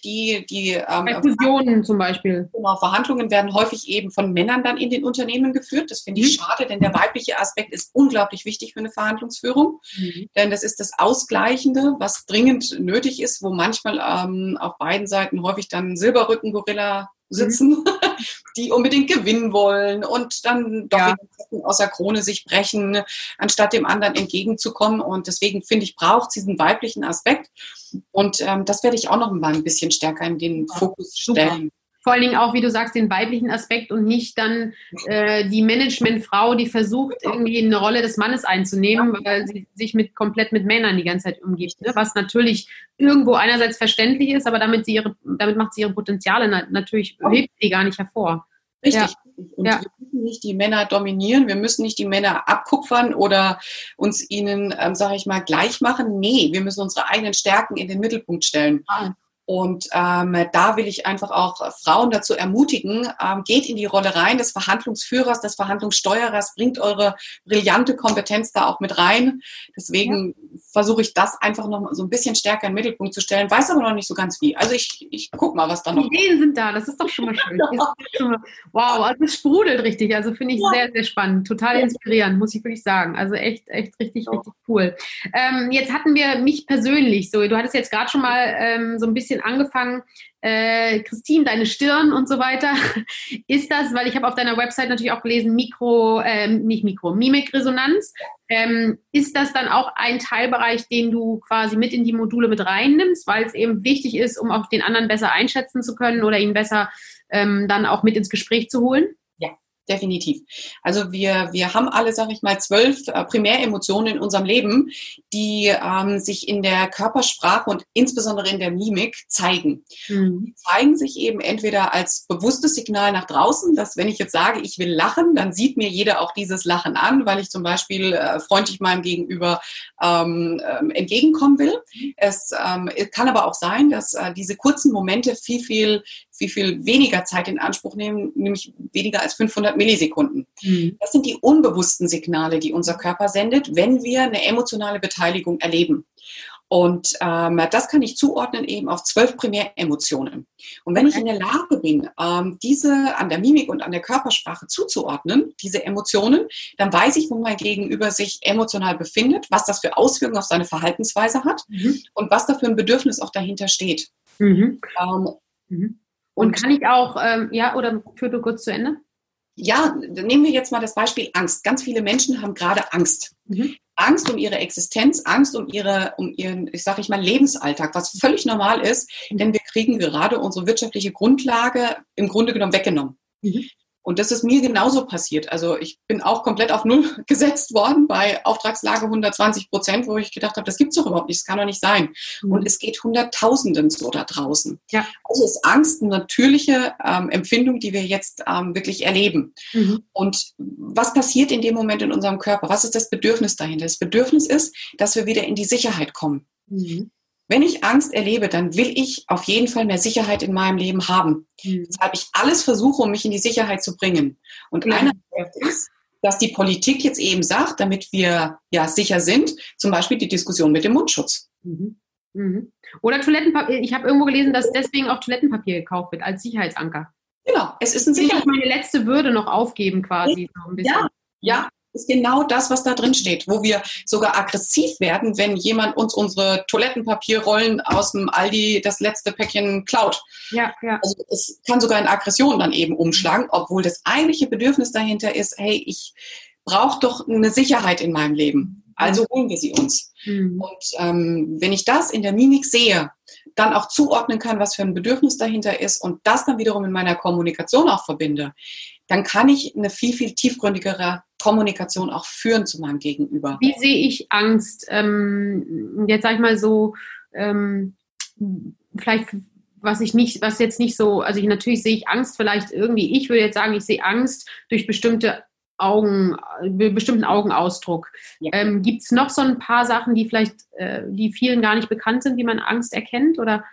die, die ähm,
bei Fusionen zum Beispiel.
Genau, Verhandlungen werden häufig eben von Männern dann in den Unternehmen geführt. Das finde ich mhm. schade, denn der weibliche Aspekt ist unglaublich wichtig für eine Verhandlungsführung. Mhm. Denn das ist das Ausgleichende, was dringend nötig ist, wo manchmal ähm, auf beiden Seiten häufig dann Silberrücken-Gorilla sitzen, mhm. Die unbedingt gewinnen wollen und dann doch ja. aus der Krone sich brechen, anstatt dem anderen entgegenzukommen. Und deswegen finde ich, braucht es diesen weiblichen Aspekt. Und ähm, das werde ich auch noch mal ein bisschen stärker in den Fokus stellen. Super
vor allen Dingen auch, wie du sagst, den weiblichen Aspekt und nicht dann äh, die Managementfrau, die versucht, irgendwie eine Rolle des Mannes einzunehmen, weil sie sich mit komplett mit Männern die ganze Zeit umgibt. Ne? Was natürlich irgendwo einerseits verständlich ist, aber damit sie ihre, damit macht sie ihre Potenziale na natürlich hebt sie gar nicht hervor.
Richtig. Ja. Und ja. wir müssen nicht die Männer dominieren, wir müssen nicht die Männer abkupfern oder uns ihnen, ähm, sage ich mal, gleich machen. Nee, wir müssen unsere eigenen Stärken in den Mittelpunkt stellen. Ah. Und ähm, da will ich einfach auch Frauen dazu ermutigen, ähm, geht in die Rolle rein des Verhandlungsführers, des Verhandlungssteuerers, bringt eure brillante Kompetenz da auch mit rein. Deswegen ja. Versuche ich das einfach noch so ein bisschen stärker in den Mittelpunkt zu stellen, weiß aber noch nicht so ganz wie. Also ich, ich guck mal, was da noch.
Die Ideen sind da, das ist doch schon mal schön. schon mal, wow, also es sprudelt richtig. Also finde ich ja. sehr, sehr spannend, total inspirierend, muss ich wirklich sagen. Also echt, echt richtig, ja. richtig cool. Ähm, jetzt hatten wir mich persönlich so, du hattest jetzt gerade schon mal ähm, so ein bisschen bisschen angefangen, äh, Christine, deine Stirn und so weiter. Ist das, weil ich habe auf deiner Website natürlich auch gelesen, Mikro, äh, nicht Mikro, Mimikresonanz. Ähm, ist das dann auch ein Teilbereich, den du quasi mit in die Module mit reinnimmst, weil es eben wichtig ist, um auch den anderen besser einschätzen zu können oder ihn besser ähm, dann auch mit ins Gespräch zu holen?
Definitiv. Also wir, wir haben alle, sage ich mal, zwölf äh, Primäremotionen in unserem Leben, die ähm, sich in der Körpersprache und insbesondere in der Mimik zeigen. Mhm. Die zeigen sich eben entweder als bewusstes Signal nach draußen, dass wenn ich jetzt sage, ich will lachen, dann sieht mir jeder auch dieses Lachen an, weil ich zum Beispiel äh, freundlich meinem Gegenüber ähm, ähm, entgegenkommen will. Es ähm, kann aber auch sein, dass äh, diese kurzen Momente viel, viel viel, viel weniger Zeit in Anspruch nehmen, nämlich weniger als 500 Millisekunden. Mhm. Das sind die unbewussten Signale, die unser Körper sendet, wenn wir eine emotionale Beteiligung erleben. Und ähm, das kann ich zuordnen eben auf zwölf Primäremotionen. Und wenn ich in der Lage bin, ähm, diese an der Mimik und an der Körpersprache zuzuordnen, diese Emotionen, dann weiß ich, wo mein Gegenüber sich emotional befindet, was das für Auswirkungen auf seine Verhaltensweise hat mhm. und was da für ein Bedürfnis auch dahinter steht. Mhm. Ähm,
mhm. Und, kann ich auch, ähm, ja, oder führ du kurz zu Ende?
Ja, nehmen wir jetzt mal das Beispiel Angst. Ganz viele Menschen haben gerade Angst. Mhm. Angst um ihre Existenz, Angst um ihre, um ihren, ich sage ich mal, Lebensalltag, was völlig normal ist, denn wir kriegen gerade unsere wirtschaftliche Grundlage im Grunde genommen weggenommen. Mhm. Und das ist mir genauso passiert. Also ich bin auch komplett auf Null gesetzt worden bei Auftragslage 120 Prozent, wo ich gedacht habe, das gibt's doch überhaupt nicht, das kann doch nicht sein. Mhm. Und es geht Hunderttausenden so da draußen. Ja. Also ist Angst eine natürliche ähm, Empfindung, die wir jetzt ähm, wirklich erleben. Mhm. Und was passiert in dem Moment in unserem Körper? Was ist das Bedürfnis dahinter? Das Bedürfnis ist, dass wir wieder in die Sicherheit kommen. Mhm. Wenn ich Angst erlebe, dann will ich auf jeden Fall mehr Sicherheit in meinem Leben haben. Mhm. Deshalb ich alles versuche, um mich in die Sicherheit zu bringen. Und ja. einer ist, dass die Politik jetzt eben sagt, damit wir ja sicher sind, zum Beispiel die Diskussion mit dem Mundschutz. Mhm.
Mhm. Oder Toilettenpapier. Ich habe irgendwo gelesen, dass deswegen auch Toilettenpapier gekauft wird als Sicherheitsanker.
Genau, es ist ein Sicherheit.
Ich meine letzte Würde noch aufgeben quasi.
So ja, ja, ist genau das, was da drin steht, wo wir sogar aggressiv werden, wenn jemand uns unsere Toilettenpapierrollen aus dem Aldi das letzte Päckchen klaut. Ja, ja. Also es kann sogar in Aggression dann eben umschlagen, obwohl das eigentliche Bedürfnis dahinter ist, hey, ich brauche doch eine Sicherheit in meinem Leben. Also holen wir sie uns. Mhm. Und ähm, wenn ich das in der Mimik sehe, dann auch zuordnen kann, was für ein Bedürfnis dahinter ist und das dann wiederum in meiner Kommunikation auch verbinde, dann kann ich eine viel, viel tiefgründigere Kommunikation auch führen zu meinem Gegenüber.
Wie sehe ich Angst? Ähm, jetzt sage ich mal so, ähm, vielleicht was ich nicht, was jetzt nicht so, also ich, natürlich sehe ich Angst vielleicht irgendwie, ich würde jetzt sagen, ich sehe Angst durch bestimmte Augen, bestimmten Augenausdruck. Ja. Ähm, Gibt es noch so ein paar Sachen, die vielleicht, äh, die vielen gar nicht bekannt sind, wie man Angst erkennt? Oder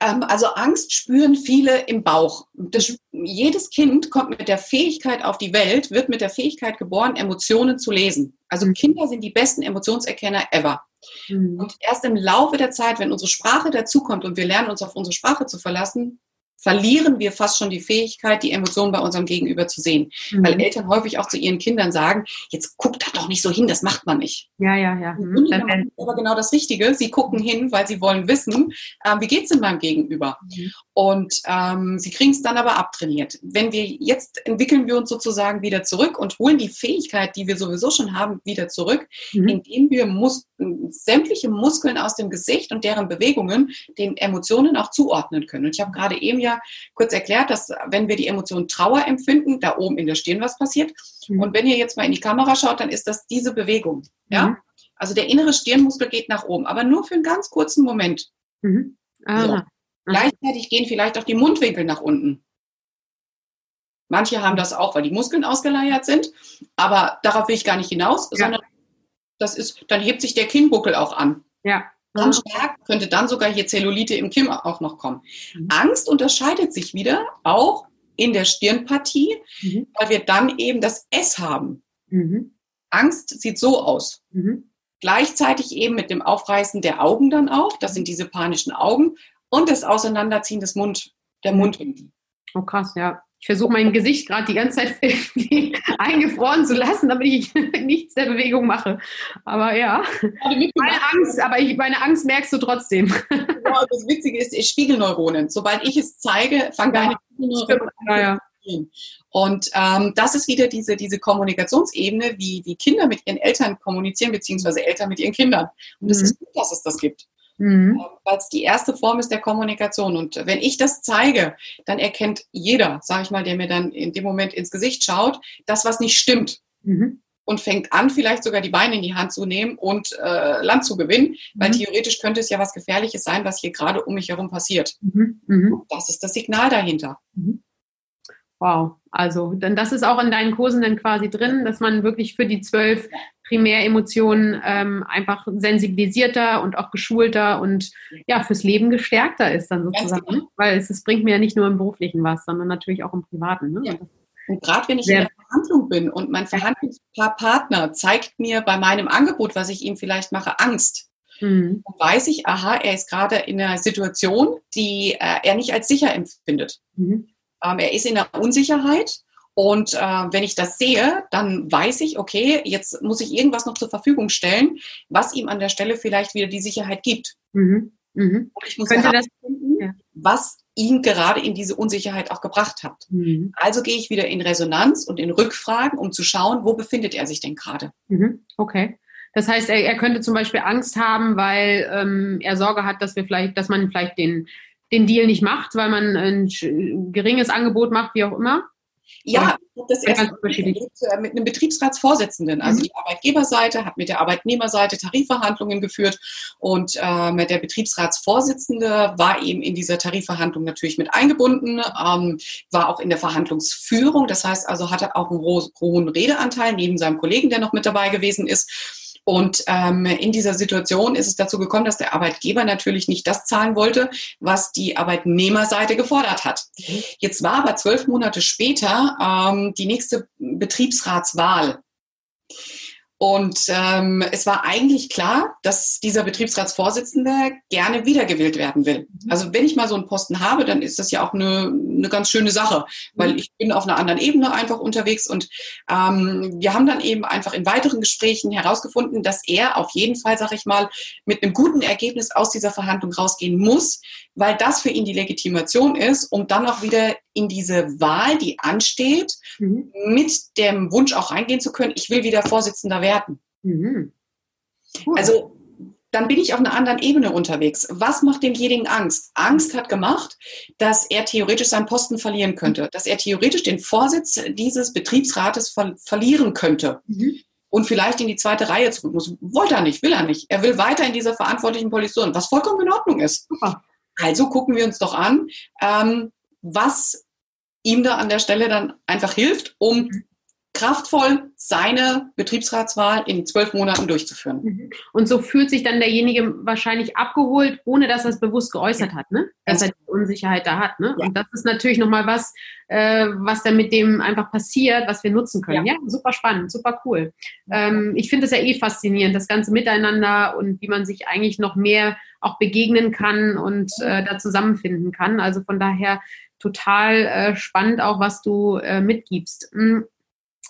also Angst spüren viele im Bauch. Das, jedes Kind kommt mit der Fähigkeit auf die Welt, wird mit der Fähigkeit geboren, Emotionen zu lesen. Also mhm. Kinder sind die besten Emotionserkenner ever. Mhm. Und erst im Laufe der Zeit, wenn unsere Sprache dazukommt und wir lernen uns auf unsere Sprache zu verlassen, verlieren wir fast schon die Fähigkeit, die Emotionen bei unserem Gegenüber zu sehen. Mhm. Weil Eltern häufig auch zu ihren Kindern sagen, jetzt guck da doch nicht so hin, das macht man nicht.
Ja, ja, ja.
Mhm. Das aber genau das Richtige. Sie gucken hin, weil sie wollen wissen, äh, wie geht's denn meinem Gegenüber? Mhm. Und ähm, sie kriegen es dann aber abtrainiert. Wenn wir jetzt entwickeln wir uns sozusagen wieder zurück und holen die Fähigkeit, die wir sowieso schon haben, wieder zurück, mhm. indem wir Mus sämtliche Muskeln aus dem Gesicht und deren Bewegungen den Emotionen auch zuordnen können. Und ich habe gerade eben ja kurz erklärt, dass wenn wir die Emotion Trauer empfinden, da oben in der Stirn was passiert. Mhm. Und wenn ihr jetzt mal in die Kamera schaut, dann ist das diese Bewegung. Ja? Mhm. Also der innere Stirnmuskel geht nach oben, aber nur für einen ganz kurzen Moment. Mhm. So. Gleichzeitig gehen vielleicht auch die Mundwinkel nach unten. Manche haben das auch, weil die Muskeln ausgeleiert sind, aber darauf will ich gar nicht hinaus, ja. sondern das ist, dann hebt sich der Kinnbuckel auch an.
Ja.
Ganz stark könnte dann sogar hier Zellulite im Kinn auch noch kommen. Mhm. Angst unterscheidet sich wieder auch in der Stirnpartie, mhm. weil wir dann eben das S haben. Mhm. Angst sieht so aus. Mhm. Gleichzeitig eben mit dem Aufreißen der Augen dann auch, das sind diese panischen Augen, und das Auseinanderziehen des Mund, der Mundwinkel.
Oh krass, ja. Ich versuche mein Gesicht gerade die ganze Zeit eingefroren zu lassen, damit ich nichts der Bewegung mache. Aber ja, meine Angst, aber ich, meine Angst merkst du trotzdem.
Genau, das Witzige ist, ist Spiegelneuronen. Sobald ich es zeige, fangen ja, deine Spiegelneuronen an. Ja, ja. Und ähm, das ist wieder diese, diese Kommunikationsebene, wie, wie Kinder mit ihren Eltern kommunizieren, beziehungsweise Eltern mit ihren Kindern. Und es mhm. ist gut, dass es das gibt mhm. Ähm, weil es die erste Form ist der Kommunikation. Und wenn ich das zeige, dann erkennt jeder, sage ich mal, der mir dann in dem Moment ins Gesicht schaut, das, was nicht stimmt. Mhm. Und fängt an, vielleicht sogar die Beine in die Hand zu nehmen und äh, Land zu gewinnen, weil mhm. theoretisch könnte es ja was Gefährliches sein, was hier gerade um mich herum passiert. Mhm. Mhm. Das ist das Signal dahinter.
Wow, also denn das ist auch in deinen Kursen dann quasi drin, dass man wirklich für die zwölf Primäremotionen ähm, einfach sensibilisierter und auch geschulter und ja, fürs Leben gestärkter ist dann sozusagen. Genau. Weil es, es, bringt mir ja nicht nur im Beruflichen was, sondern natürlich auch im Privaten. Ne? Ja.
Und gerade wenn ich in der Verhandlung bin und mein Verhandlungspartner zeigt mir bei meinem Angebot, was ich ihm vielleicht mache, Angst, mhm. dann weiß ich, aha, er ist gerade in einer Situation, die äh, er nicht als sicher empfindet. Mhm. Ähm, er ist in einer Unsicherheit und äh, wenn ich das sehe, dann weiß ich, okay, jetzt muss ich irgendwas noch zur Verfügung stellen, was ihm an der Stelle vielleicht wieder die Sicherheit gibt. Mhm. Mhm. Und ich muss herausfinden, ja. was ihn gerade in diese Unsicherheit auch gebracht hat. Mhm. Also gehe ich wieder in Resonanz und in Rückfragen, um zu schauen, wo befindet er sich denn gerade.
Mhm. Okay. Das heißt, er, er, könnte zum Beispiel Angst haben, weil ähm, er Sorge hat, dass wir vielleicht, dass man vielleicht den, den Deal nicht macht, weil man ein geringes Angebot macht, wie auch immer.
Ja, das erst mit, äh, mit einem Betriebsratsvorsitzenden. Also mhm. die Arbeitgeberseite hat mit der Arbeitnehmerseite Tarifverhandlungen geführt und äh, der Betriebsratsvorsitzende war eben in dieser Tarifverhandlung natürlich mit eingebunden, ähm, war auch in der Verhandlungsführung. Das heißt also, hatte auch einen hohen Redeanteil neben seinem Kollegen, der noch mit dabei gewesen ist. Und ähm, in dieser Situation ist es dazu gekommen, dass der Arbeitgeber natürlich nicht das zahlen wollte, was die Arbeitnehmerseite gefordert hat. Jetzt war aber zwölf Monate später ähm, die nächste Betriebsratswahl. Und ähm, es war eigentlich klar, dass dieser Betriebsratsvorsitzende gerne wiedergewählt werden will. Mhm. Also wenn ich mal so einen Posten habe, dann ist das ja auch eine, eine ganz schöne Sache, weil mhm. ich bin auf einer anderen Ebene einfach unterwegs. Und ähm, wir haben dann eben einfach in weiteren Gesprächen herausgefunden, dass er auf jeden Fall, sag ich mal, mit einem guten Ergebnis aus dieser Verhandlung rausgehen muss, weil das für ihn die Legitimation ist, um dann auch wieder in diese Wahl, die ansteht, mhm. mit dem Wunsch auch reingehen zu können, ich will wieder Vorsitzender werden. Mhm. Cool. Also dann bin ich auf einer anderen Ebene unterwegs. Was macht demjenigen Angst? Angst hat gemacht, dass er theoretisch seinen Posten verlieren könnte, dass er theoretisch den Vorsitz dieses Betriebsrates ver verlieren könnte. Mhm. Und vielleicht in die zweite Reihe zurück muss. Wollte er nicht, will er nicht. Er will weiter in dieser verantwortlichen Position, was vollkommen in Ordnung ist. Super. Also gucken wir uns doch an, ähm, was ihm da an der Stelle dann einfach hilft, um kraftvoll seine Betriebsratswahl in zwölf Monaten durchzuführen.
Mhm. Und so fühlt sich dann derjenige wahrscheinlich abgeholt, ohne dass er es bewusst geäußert hat, ne? dass er die Unsicherheit da hat. Ne? Ja. Und das ist natürlich nochmal was, äh, was dann mit dem einfach passiert, was wir nutzen können. Ja, ja super spannend, super cool. Ähm, ich finde es ja eh faszinierend, das ganze Miteinander und wie man sich eigentlich noch mehr auch begegnen kann und äh, da zusammenfinden kann. Also von daher total äh, spannend auch, was du äh, mitgibst. Mhm.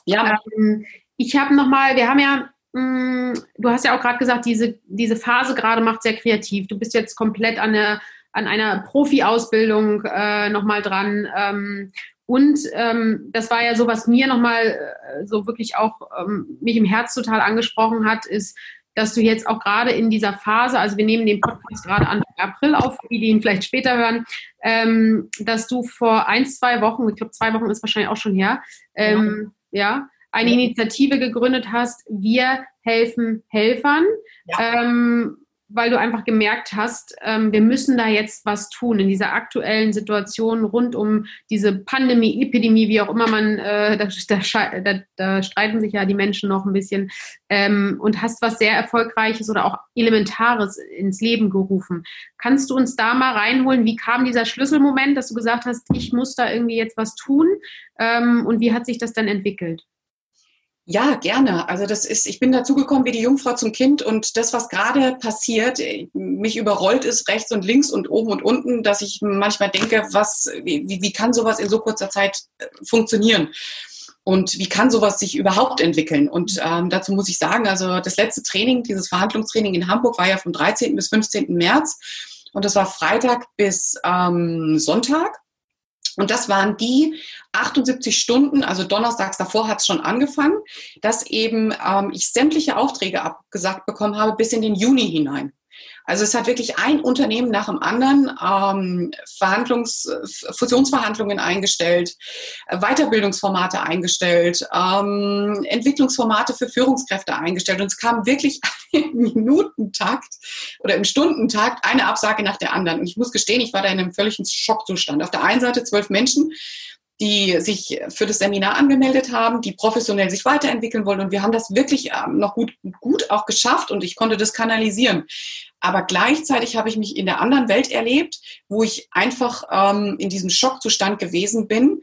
Ja. Ähm, ich habe nochmal, wir haben ja, mh, mm, du hast ja auch gerade gesagt, diese, diese Phase gerade macht sehr kreativ. Du bist jetzt komplett an, eine, an einer Profi-Ausbildung äh, nochmal dran. Ähm, und ähm, das war ja so, was mir nochmal äh, so wirklich auch ähm, mich im Herz total angesprochen hat, ist, dass du jetzt auch gerade in dieser Phase, also wir nehmen den Podcast gerade Anfang April auf, die, die ihn vielleicht später hören, ähm, dass du vor ein, zwei Wochen, ich glaube zwei Wochen ist wahrscheinlich auch schon her, ähm, ja. eine Initiative gegründet hast, wir helfen Helfern. Ja. Ähm, weil du einfach gemerkt hast, ähm, wir müssen da jetzt was tun in dieser aktuellen Situation rund um diese Pandemie, Epidemie, wie auch immer man, äh, da, da, da, streiten sich ja die Menschen noch ein bisschen ähm, und hast was sehr Erfolgreiches oder auch Elementares ins Leben gerufen. Kannst du uns da mal reinholen? Wie kam dieser Schlüsselmoment, dass du gesagt hast, ich muss da irgendwie jetzt was tun ähm, und wie hat sich das dann entwickelt?
Ja, gerne. Also das ist, ich bin dazugekommen wie die Jungfrau zum Kind und das, was gerade passiert, mich überrollt ist rechts und links und oben und unten, dass ich manchmal denke, was, wie, wie kann sowas in so kurzer Zeit äh, funktionieren? Und wie kann sowas sich überhaupt entwickeln? Und ähm, dazu muss ich sagen, also das letzte Training, dieses Verhandlungstraining in Hamburg war ja vom 13. bis 15. März und das war Freitag bis ähm, Sonntag. Und das waren die 78 Stunden, also donnerstags davor hat es schon angefangen, dass eben ähm, ich sämtliche Aufträge abgesagt bekommen habe bis in den Juni hinein. Also es hat wirklich ein Unternehmen nach dem anderen ähm, Verhandlungs, Fusionsverhandlungen eingestellt, Weiterbildungsformate eingestellt, ähm, Entwicklungsformate für Führungskräfte eingestellt. Und es kam wirklich im Minutentakt oder im Stundentakt eine Absage nach der anderen. Und ich muss gestehen, ich war da in einem völligen Schockzustand. Auf der einen Seite zwölf Menschen, die sich für das Seminar angemeldet haben, die professionell sich weiterentwickeln wollen. Und wir haben das wirklich ähm, noch gut, gut auch geschafft und ich konnte das kanalisieren. Aber gleichzeitig habe ich mich in der anderen Welt erlebt, wo ich einfach ähm, in diesem Schockzustand gewesen bin.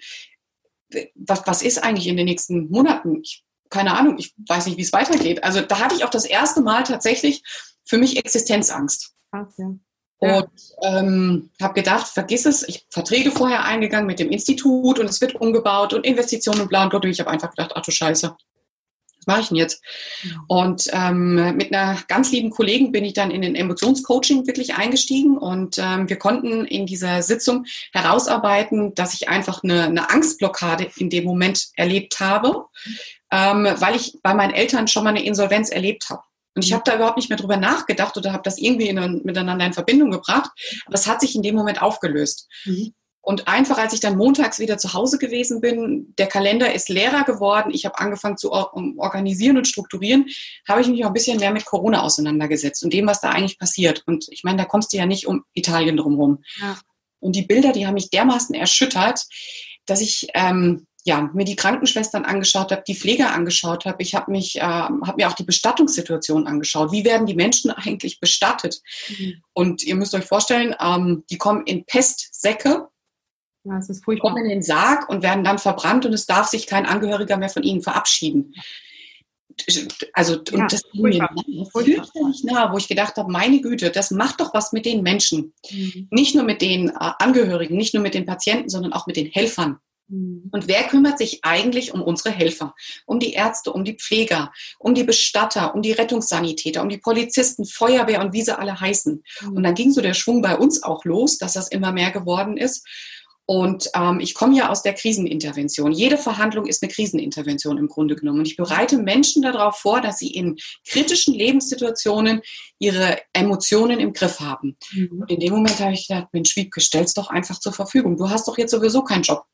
Was, was ist eigentlich in den nächsten Monaten? Ich, keine Ahnung, ich weiß nicht, wie es weitergeht. Also da hatte ich auch das erste Mal tatsächlich für mich Existenzangst. Ach, ja. Und ähm, habe gedacht, vergiss es, ich Verträge vorher eingegangen mit dem Institut und es wird umgebaut und Investitionen und bla und bla. Ich habe einfach gedacht, ach du Scheiße, mache ich denn jetzt? Und ähm, mit einer ganz lieben Kollegin bin ich dann in den Emotionscoaching wirklich eingestiegen und ähm, wir konnten in dieser Sitzung herausarbeiten, dass ich einfach eine, eine Angstblockade in dem Moment erlebt habe, ähm, weil ich bei meinen Eltern schon mal eine Insolvenz erlebt habe. Und ich habe da überhaupt nicht mehr drüber nachgedacht oder habe das irgendwie in, miteinander in Verbindung gebracht. Aber es hat sich in dem Moment aufgelöst. Mhm. Und einfach, als ich dann montags wieder zu Hause gewesen bin, der Kalender ist leerer geworden, ich habe angefangen zu organisieren und strukturieren, habe ich mich auch ein bisschen mehr mit Corona auseinandergesetzt und dem, was da eigentlich passiert. Und ich meine, da kommst du ja nicht um Italien drumherum. Ja. Und die Bilder, die haben mich dermaßen erschüttert, dass ich ähm, ja, mir die Krankenschwestern angeschaut habe, die Pfleger angeschaut habe. Ich habe mich, äh, habe mir auch die Bestattungssituation angeschaut. Wie werden die Menschen eigentlich bestattet? Mhm. Und ihr müsst euch vorstellen, ähm, die kommen in Pestsäcke, ja, das ist furchtbar. kommen in den Sarg und werden dann verbrannt und es darf sich kein Angehöriger mehr von ihnen verabschieden. Also, und ja, das ging mir fürchterlich nah, wo ich gedacht habe, meine Güte, das macht doch was mit den Menschen. Mhm. Nicht nur mit den äh, Angehörigen, nicht nur mit den Patienten, sondern auch mit den Helfern. Mhm. Und wer kümmert sich eigentlich um unsere Helfer? Um die Ärzte, um die Pfleger, um die Bestatter, um die Rettungssanitäter, um die Polizisten, Feuerwehr und wie sie alle heißen. Mhm. Und dann ging so der Schwung bei uns auch los, dass das immer mehr geworden ist. Und ähm, ich komme ja aus der Krisenintervention. Jede Verhandlung ist eine Krisenintervention im Grunde genommen. Und ich bereite Menschen darauf vor, dass sie in kritischen Lebenssituationen ihre Emotionen im Griff haben. Mhm. Und in dem Moment habe ich gedacht, Mensch, Wiebke, stell's doch einfach zur Verfügung. Du hast doch jetzt sowieso keinen Job.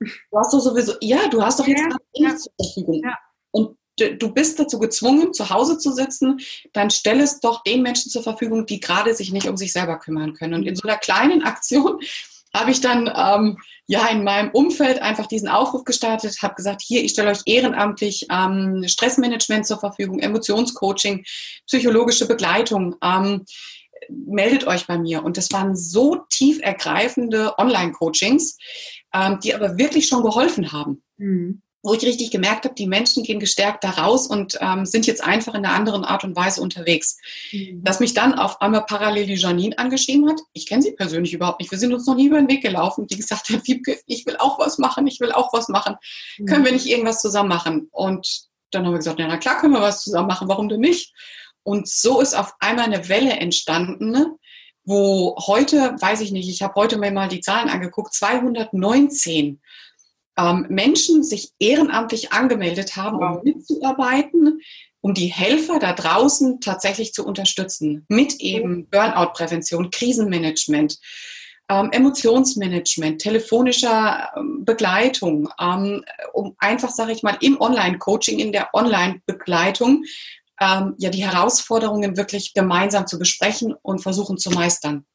Du hast doch sowieso, ja, du hast doch jetzt ja, ja. zur Verfügung. Ja. Und du bist dazu gezwungen, zu Hause zu sitzen, dann stell es doch den Menschen zur Verfügung, die gerade sich nicht um sich selber kümmern können. Und in so einer kleinen Aktion habe ich dann ähm, ja in meinem Umfeld einfach diesen Aufruf gestartet, habe gesagt, hier, ich stelle euch ehrenamtlich ähm, Stressmanagement zur Verfügung, Emotionscoaching, psychologische Begleitung. Ähm, meldet euch bei mir. Und das waren so tief ergreifende Online-Coachings, ähm, die aber wirklich schon geholfen haben. Mhm wo ich richtig gemerkt habe, die Menschen gehen gestärkt da raus und ähm, sind jetzt einfach in einer anderen Art und Weise unterwegs. Mhm. Dass mich dann auf einmal parallel die Janine angeschrieben hat. Ich kenne sie persönlich überhaupt nicht. Wir sind uns noch nie über den Weg gelaufen. Die gesagt hat, Wiebke, ich will auch was machen, ich will auch was machen. Mhm. Können wir nicht irgendwas zusammen machen? Und dann haben wir gesagt, ja, na klar können wir was zusammen machen, warum denn nicht? Und so ist auf einmal eine Welle entstanden, ne? wo heute, weiß ich nicht, ich habe heute mir mal die Zahlen angeguckt, 219 ähm, Menschen sich ehrenamtlich angemeldet haben, um mitzuarbeiten, um die Helfer da draußen tatsächlich zu unterstützen. Mit eben Burnout-Prävention, Krisenmanagement, ähm, Emotionsmanagement, telefonischer ähm, Begleitung, ähm, um einfach, sage ich mal, im Online-Coaching, in der Online-Begleitung, ähm, ja, die Herausforderungen wirklich gemeinsam zu besprechen und versuchen zu meistern.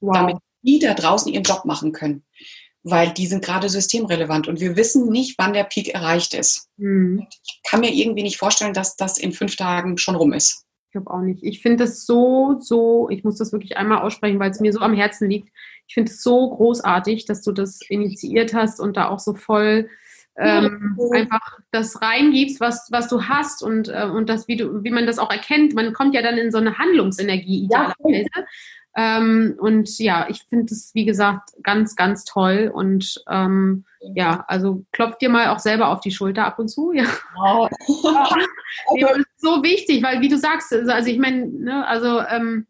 Wow. Damit die da draußen ihren Job machen können weil die sind gerade systemrelevant und wir wissen nicht, wann der Peak erreicht ist. Mhm. Ich kann mir irgendwie nicht vorstellen, dass das in fünf Tagen schon rum ist.
Ich glaube auch nicht. Ich finde das so, so, ich muss das wirklich einmal aussprechen, weil es mir so am Herzen liegt. Ich finde es so großartig, dass du das initiiert hast und da auch so voll ähm, ja. einfach das reingibst, was, was du hast und, äh, und das, wie, du, wie man das auch erkennt. Man kommt ja dann in so eine Handlungsenergie idealerweise. Ja, ähm, und ja, ich finde es, wie gesagt, ganz, ganz toll. Und ähm, ja, also klopft dir mal auch selber auf die Schulter ab und zu. Ja. Oh. ja, das ist so wichtig, weil wie du sagst, also ich meine, ne, also ähm,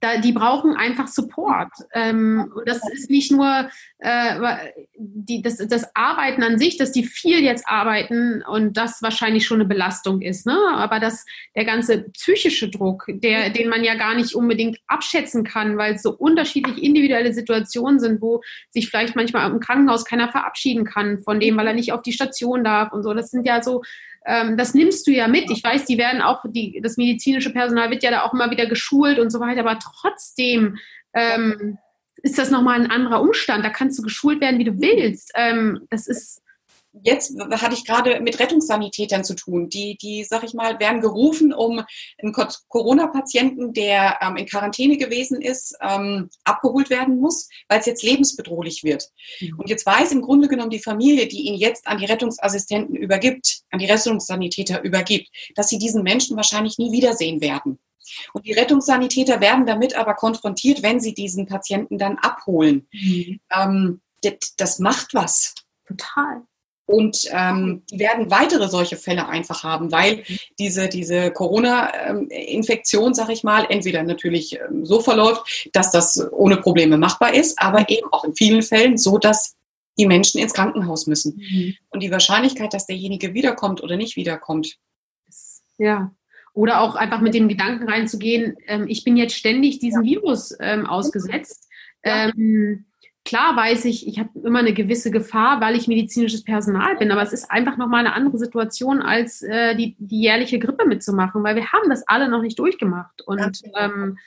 da, die brauchen einfach Support. Ähm, das ist nicht nur äh, die, das, das Arbeiten an sich, dass die viel jetzt arbeiten und das wahrscheinlich schon eine Belastung ist, ne? aber dass der ganze psychische Druck, der, den man ja gar nicht unbedingt abschätzen kann, weil es so unterschiedlich individuelle Situationen sind, wo sich vielleicht manchmal im Krankenhaus keiner verabschieden kann von dem, weil er nicht auf die Station darf und so. Das sind ja so ähm, das nimmst du ja mit. Ich weiß, die werden auch, die, das medizinische Personal wird ja da auch immer wieder geschult und so weiter, aber trotzdem ähm, ist das nochmal ein anderer Umstand. Da kannst du geschult werden, wie du willst. Ähm, das ist
jetzt hatte ich gerade mit Rettungssanitätern zu tun. Die, die, sag ich mal, werden gerufen, um einen Corona-Patienten, der ähm, in Quarantäne gewesen ist, ähm, abgeholt werden muss, weil es jetzt lebensbedrohlich wird. Mhm. Und jetzt weiß im Grunde genommen die Familie, die ihn jetzt an die Rettungsassistenten übergibt, an die Rettungssanitäter übergibt, dass sie diesen Menschen wahrscheinlich nie wiedersehen werden. Und die Rettungssanitäter werden damit aber konfrontiert, wenn sie diesen Patienten dann abholen. Mhm. Ähm, das, das macht was.
Total.
Und ähm, die werden weitere solche Fälle einfach haben, weil diese, diese Corona-Infektion, sag ich mal, entweder natürlich ähm, so verläuft, dass das ohne Probleme machbar ist, aber eben auch in vielen Fällen so, dass die Menschen ins Krankenhaus müssen. Mhm. Und die Wahrscheinlichkeit, dass derjenige wiederkommt oder nicht wiederkommt.
Ja. Oder auch einfach mit dem Gedanken reinzugehen, ähm, ich bin jetzt ständig diesem Virus ähm, ausgesetzt. Ja. Ähm, klar weiß ich, ich habe immer eine gewisse Gefahr, weil ich medizinisches Personal bin, aber es ist einfach nochmal eine andere Situation, als äh, die, die jährliche Grippe mitzumachen, weil wir haben das alle noch nicht durchgemacht. Und genau. ähm,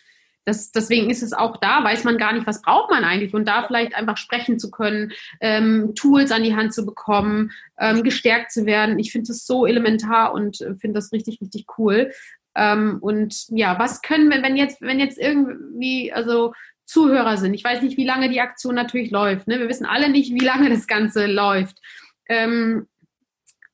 das, deswegen ist es auch da, weiß man gar nicht, was braucht man eigentlich und da vielleicht einfach sprechen zu können, ähm, Tools an die Hand zu bekommen, ähm, gestärkt zu werden. Ich finde das so elementar und äh, finde das richtig, richtig cool. Ähm, und ja, was können wir, wenn jetzt, wenn jetzt irgendwie, also Zuhörer sind. Ich weiß nicht, wie lange die Aktion natürlich läuft. Ne? Wir wissen alle nicht, wie lange das Ganze läuft. Ähm,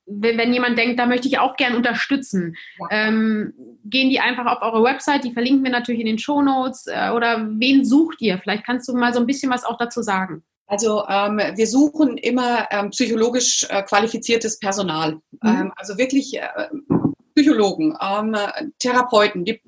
wenn, wenn, jemand denkt, da möchte ich auch gern unterstützen, ja. ähm, gehen die einfach auf eure Website, die verlinken wir natürlich in den Show Notes. Äh, oder wen sucht ihr? Vielleicht kannst du mal so ein bisschen was auch dazu sagen.
Also ähm, wir suchen immer ähm, psychologisch äh, qualifiziertes Personal. Mhm. Ähm, also wirklich äh, Psychologen, ähm, Therapeuten, Dip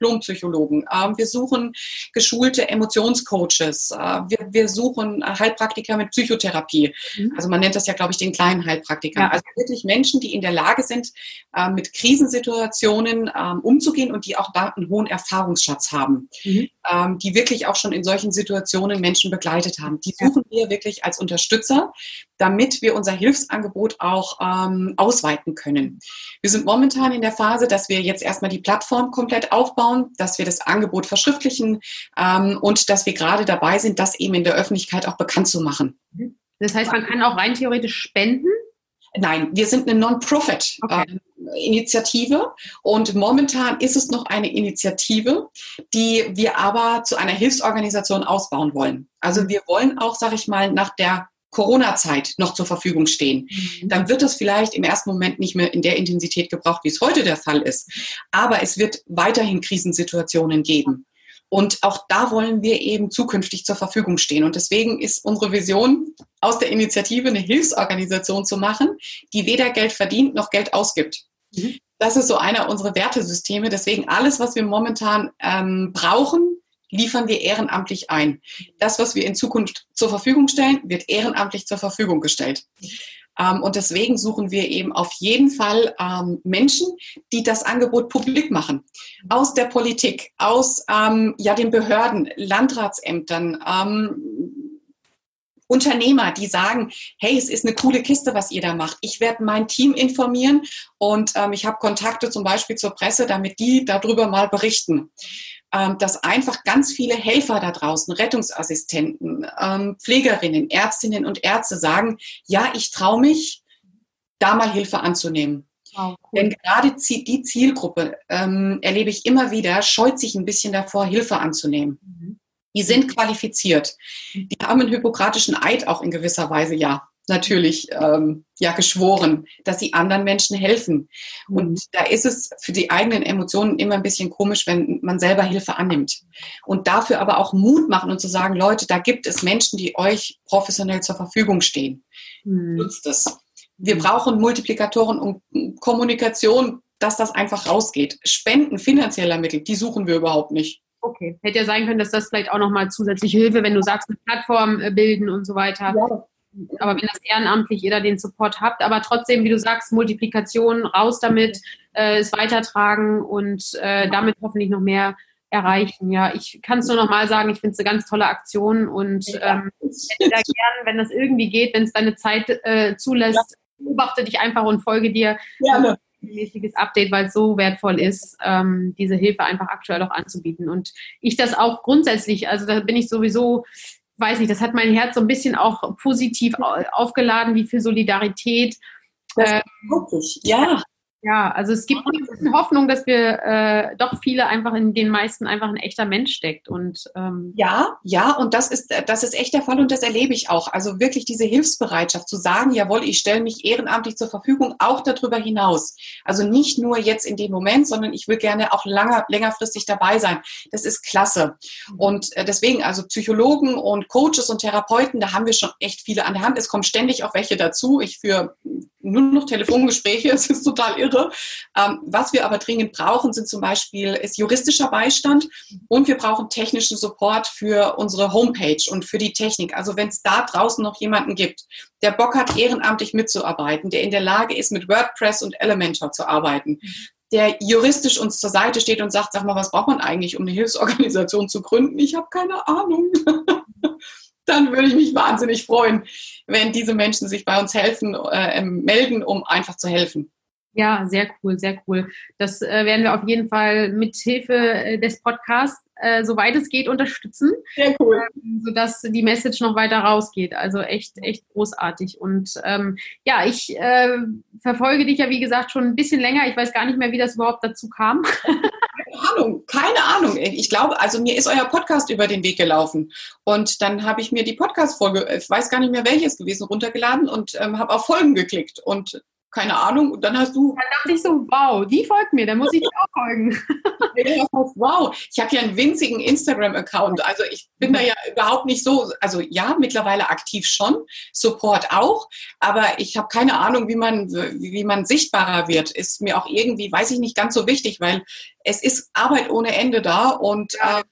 Diplompsychologen. Ähm, wir suchen geschulte Emotionscoaches. Äh, wir, wir, suchen Heilpraktiker mit Psychotherapie. Mhm. Also man nennt das ja, glaube ich, den kleinen Heilpraktiker. Ja. Also wirklich Menschen, die in der Lage sind, äh, mit Krisensituationen äh, umzugehen und die auch da einen hohen Erfahrungsschatz haben. Mhm. Ähm, die wirklich auch schon in solchen Situationen Menschen begleitet haben. Die suchen wir wirklich als Unterstützer, damit wir unser Hilfsangebot auch ähm, ausweiten können. Wir sind momentan in der Phase, dass wir jetzt erstmal die Plattform komplett aufbauen, dass wir das Angebot verschriftlichen ähm, und dass wir gerade dabei sind, das eben in der Öffentlichkeit auch bekannt zu machen.
Das heißt, man kann auch rein theoretisch spenden?
Nein, wir sind eine Non-Profit-Initiative okay. äh, und momentan ist es noch eine Initiative, die wir aber zu einer Hilfsorganisation ausbauen wollen. Also wir wollen auch, sage ich mal, nach der Corona-Zeit noch zur Verfügung stehen. Mhm. Dann wird es vielleicht im ersten Moment nicht mehr in der Intensität gebraucht, wie es heute der Fall ist. Aber es wird weiterhin Krisensituationen geben. Und auch da wollen wir eben zukünftig zur Verfügung stehen. Und deswegen ist unsere Vision, aus der Initiative eine Hilfsorganisation zu machen, die weder Geld verdient noch Geld ausgibt. Mhm. Das ist so einer unserer Wertesysteme. Deswegen alles, was wir momentan ähm, brauchen, liefern wir ehrenamtlich ein. Das, was wir in Zukunft zur Verfügung stellen, wird ehrenamtlich zur Verfügung gestellt. Ähm, und deswegen suchen wir eben auf jeden Fall ähm, Menschen, die das Angebot publik machen. Aus der Politik, aus ähm, ja, den Behörden, Landratsämtern, Unternehmer, die sagen, hey, es ist eine coole Kiste, was ihr da macht. Ich werde mein Team informieren und ähm, ich habe Kontakte zum Beispiel zur Presse, damit die darüber mal berichten. Ähm, dass einfach ganz viele Helfer da draußen, Rettungsassistenten, ähm, Pflegerinnen, Ärztinnen und Ärzte sagen, ja, ich traue mich, da mal Hilfe anzunehmen. Wow, cool. Denn gerade die Zielgruppe, ähm, erlebe ich immer wieder, scheut sich ein bisschen davor, Hilfe anzunehmen. Mhm. Die sind qualifiziert. Die haben einen hypokratischen Eid auch in gewisser Weise ja natürlich ähm, ja geschworen, dass sie anderen Menschen helfen. Mhm. Und da ist es für die eigenen Emotionen immer ein bisschen komisch, wenn man selber Hilfe annimmt. Und dafür aber auch Mut machen und zu sagen, Leute, da gibt es Menschen, die euch professionell zur Verfügung stehen. Mhm. Nutzt es. Wir brauchen Multiplikatoren und Kommunikation, dass das einfach rausgeht. Spenden finanzieller Mittel, die suchen wir überhaupt nicht.
Okay, hätte ja sein können, dass das vielleicht auch nochmal zusätzliche Hilfe, wenn du sagst, eine Plattform äh, bilden und so weiter. Ja aber wenn das ehrenamtlich ihr da den Support habt, aber trotzdem, wie du sagst, Multiplikation, raus damit, äh, es weitertragen und äh, damit hoffentlich noch mehr erreichen. Ja, ich kann es nur noch mal sagen, ich finde es eine ganz tolle Aktion und ähm, hätte da gern, wenn das irgendwie geht, wenn es deine Zeit äh, zulässt, beobachte dich einfach und folge dir. Gerne. Ein mäßiges Update, weil es so wertvoll ist, ähm, diese Hilfe einfach aktuell auch anzubieten. Und ich das auch grundsätzlich, also da bin ich sowieso weiß nicht, das hat mein Herz so ein bisschen auch positiv aufgeladen, wie viel Solidarität.
Das äh, wirklich, ja.
Ja, also es gibt eine Hoffnung, dass wir äh, doch viele einfach in den meisten einfach ein echter Mensch steckt. Und
ähm ja, ja, und das ist das ist echt der Fall und das erlebe ich auch. Also wirklich diese Hilfsbereitschaft zu sagen, jawohl, ich stelle mich ehrenamtlich zur Verfügung, auch darüber hinaus. Also nicht nur jetzt in dem Moment, sondern ich will gerne auch langer, längerfristig dabei sein. Das ist klasse. Und äh, deswegen, also Psychologen und Coaches und Therapeuten, da haben wir schon echt viele an der Hand. Es kommen ständig auch welche dazu. Ich führe nur noch Telefongespräche, es ist total irre. Ähm, was wir aber dringend brauchen, sind zum Beispiel ist juristischer Beistand und wir brauchen technischen Support für unsere Homepage und für die Technik. Also wenn es da draußen noch jemanden gibt, der Bock hat, ehrenamtlich mitzuarbeiten, der in der Lage ist, mit WordPress und Elementor zu arbeiten, der juristisch uns zur Seite steht und sagt, sag mal, was braucht man eigentlich, um eine Hilfsorganisation zu gründen? Ich habe keine Ahnung. dann würde ich mich wahnsinnig freuen, wenn diese Menschen sich bei uns helfen, äh, melden, um einfach zu helfen.
Ja, sehr cool, sehr cool. Das äh, werden wir auf jeden Fall mit Hilfe äh, des Podcasts, äh, soweit es geht, unterstützen. Sehr cool. Ähm, sodass die Message noch weiter rausgeht. Also echt, echt großartig. Und ähm, ja, ich äh, verfolge dich ja, wie gesagt, schon ein bisschen länger. Ich weiß gar nicht mehr, wie das überhaupt dazu kam.
Ahnung, keine Ahnung. Ich glaube, also mir ist euer Podcast über den Weg gelaufen. Und dann habe ich mir die Podcast-Folge, ich weiß gar nicht mehr welches gewesen, runtergeladen und ähm, habe auf Folgen geklickt. Und keine Ahnung. Und dann hast du.
Dann dachte ich so, wow, die folgt mir, dann muss ich auch folgen.
wow, ich habe ja einen winzigen Instagram-Account. Also ich bin da ja überhaupt nicht so, also ja, mittlerweile aktiv schon, Support auch, aber ich habe keine Ahnung, wie man, wie man sichtbarer wird. Ist mir auch irgendwie, weiß ich nicht, ganz so wichtig, weil es ist Arbeit ohne Ende da und äh,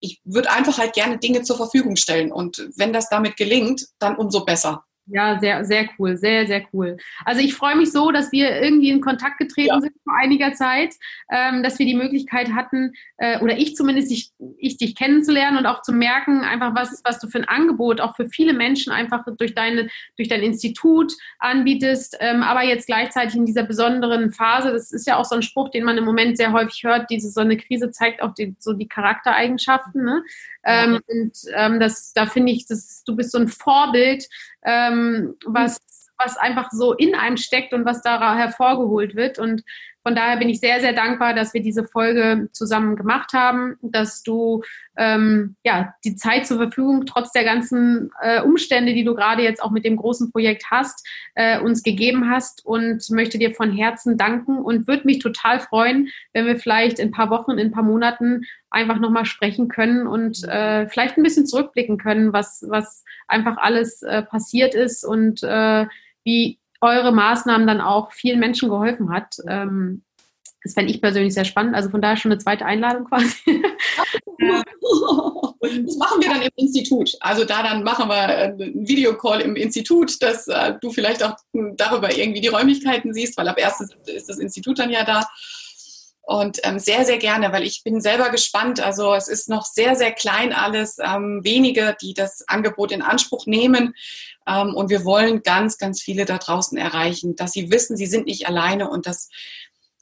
ich würde einfach halt gerne Dinge zur Verfügung stellen. Und wenn das damit gelingt, dann umso besser.
Ja, sehr, sehr cool, sehr, sehr cool. Also ich freue mich so, dass wir irgendwie in Kontakt getreten ja. sind vor einiger Zeit, ähm, dass wir die Möglichkeit hatten, äh, oder ich zumindest, ich, ich dich kennenzulernen und auch zu merken, einfach was, was du für ein Angebot auch für viele Menschen einfach durch deine, durch dein Institut anbietest, ähm, aber jetzt gleichzeitig in dieser besonderen Phase, das ist ja auch so ein Spruch, den man im Moment sehr häufig hört, diese so eine Krise zeigt auch die, so die Charaktereigenschaften, ne? Ähm, und ähm, das, da finde ich, das, du bist so ein Vorbild, ähm, was, was einfach so in einem steckt und was da hervorgeholt wird. Und von daher bin ich sehr, sehr dankbar, dass wir diese Folge zusammen gemacht haben, dass du ähm, ja die Zeit zur Verfügung trotz der ganzen äh, Umstände, die du gerade jetzt auch mit dem großen Projekt hast, äh, uns gegeben hast und möchte dir von Herzen danken und würde mich total freuen, wenn wir vielleicht in ein paar Wochen, in ein paar Monaten einfach nochmal sprechen können und äh, vielleicht ein bisschen zurückblicken können, was, was einfach alles äh, passiert ist und äh, wie eure Maßnahmen dann auch vielen Menschen geholfen hat. Ähm, das fände ich persönlich sehr spannend. Also von daher schon eine zweite Einladung quasi.
das machen wir dann im Institut. Also da dann machen wir einen Videocall im Institut, dass äh, du vielleicht auch darüber irgendwie die Räumlichkeiten siehst, weil ab erstes ist das Institut dann ja da. Und ähm, sehr, sehr gerne, weil ich bin selber gespannt. Also es ist noch sehr, sehr klein alles. Ähm, wenige, die das Angebot in Anspruch nehmen. Ähm, und wir wollen ganz, ganz viele da draußen erreichen, dass sie wissen, sie sind nicht alleine und dass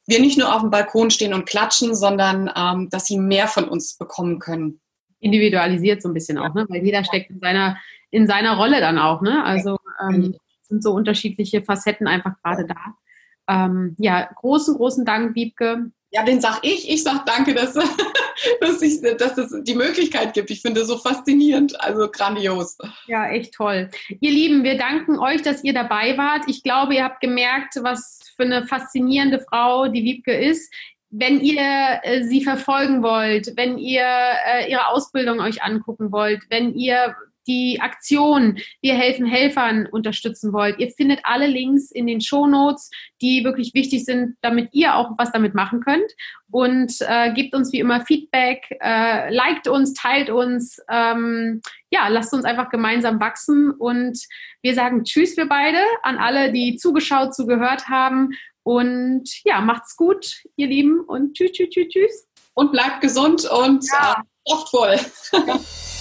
wir nicht nur auf dem Balkon stehen und klatschen, sondern ähm, dass sie mehr von uns bekommen können.
Individualisiert so ein bisschen auch, ne? weil jeder steckt in seiner, in seiner Rolle dann auch. Ne? Also ähm, sind so unterschiedliche Facetten einfach gerade da. Ähm, ja, großen, großen Dank, Wiebke.
Ja, den sag ich. Ich sag danke, dass, dass, ich, dass es die Möglichkeit gibt. Ich finde es so faszinierend, also grandios.
Ja, echt toll. Ihr Lieben, wir danken euch, dass ihr dabei wart. Ich glaube, ihr habt gemerkt, was für eine faszinierende Frau die Wiebke ist. Wenn ihr äh, sie verfolgen wollt, wenn ihr äh, ihre Ausbildung euch angucken wollt, wenn ihr die Aktion Wir helfen Helfern unterstützen wollt, ihr findet alle Links in den Show Notes, die wirklich wichtig sind, damit ihr auch was damit machen könnt. Und äh, gebt uns wie immer Feedback, äh, liked uns, teilt uns, ähm, ja, lasst uns einfach gemeinsam wachsen. Und wir sagen Tschüss, wir beide, an alle, die zugeschaut, zugehört haben. Und ja, macht's gut, ihr Lieben, und tschüss, tschüss, tschüss, tschüss.
Und bleibt gesund und ja. äh, kraftvoll.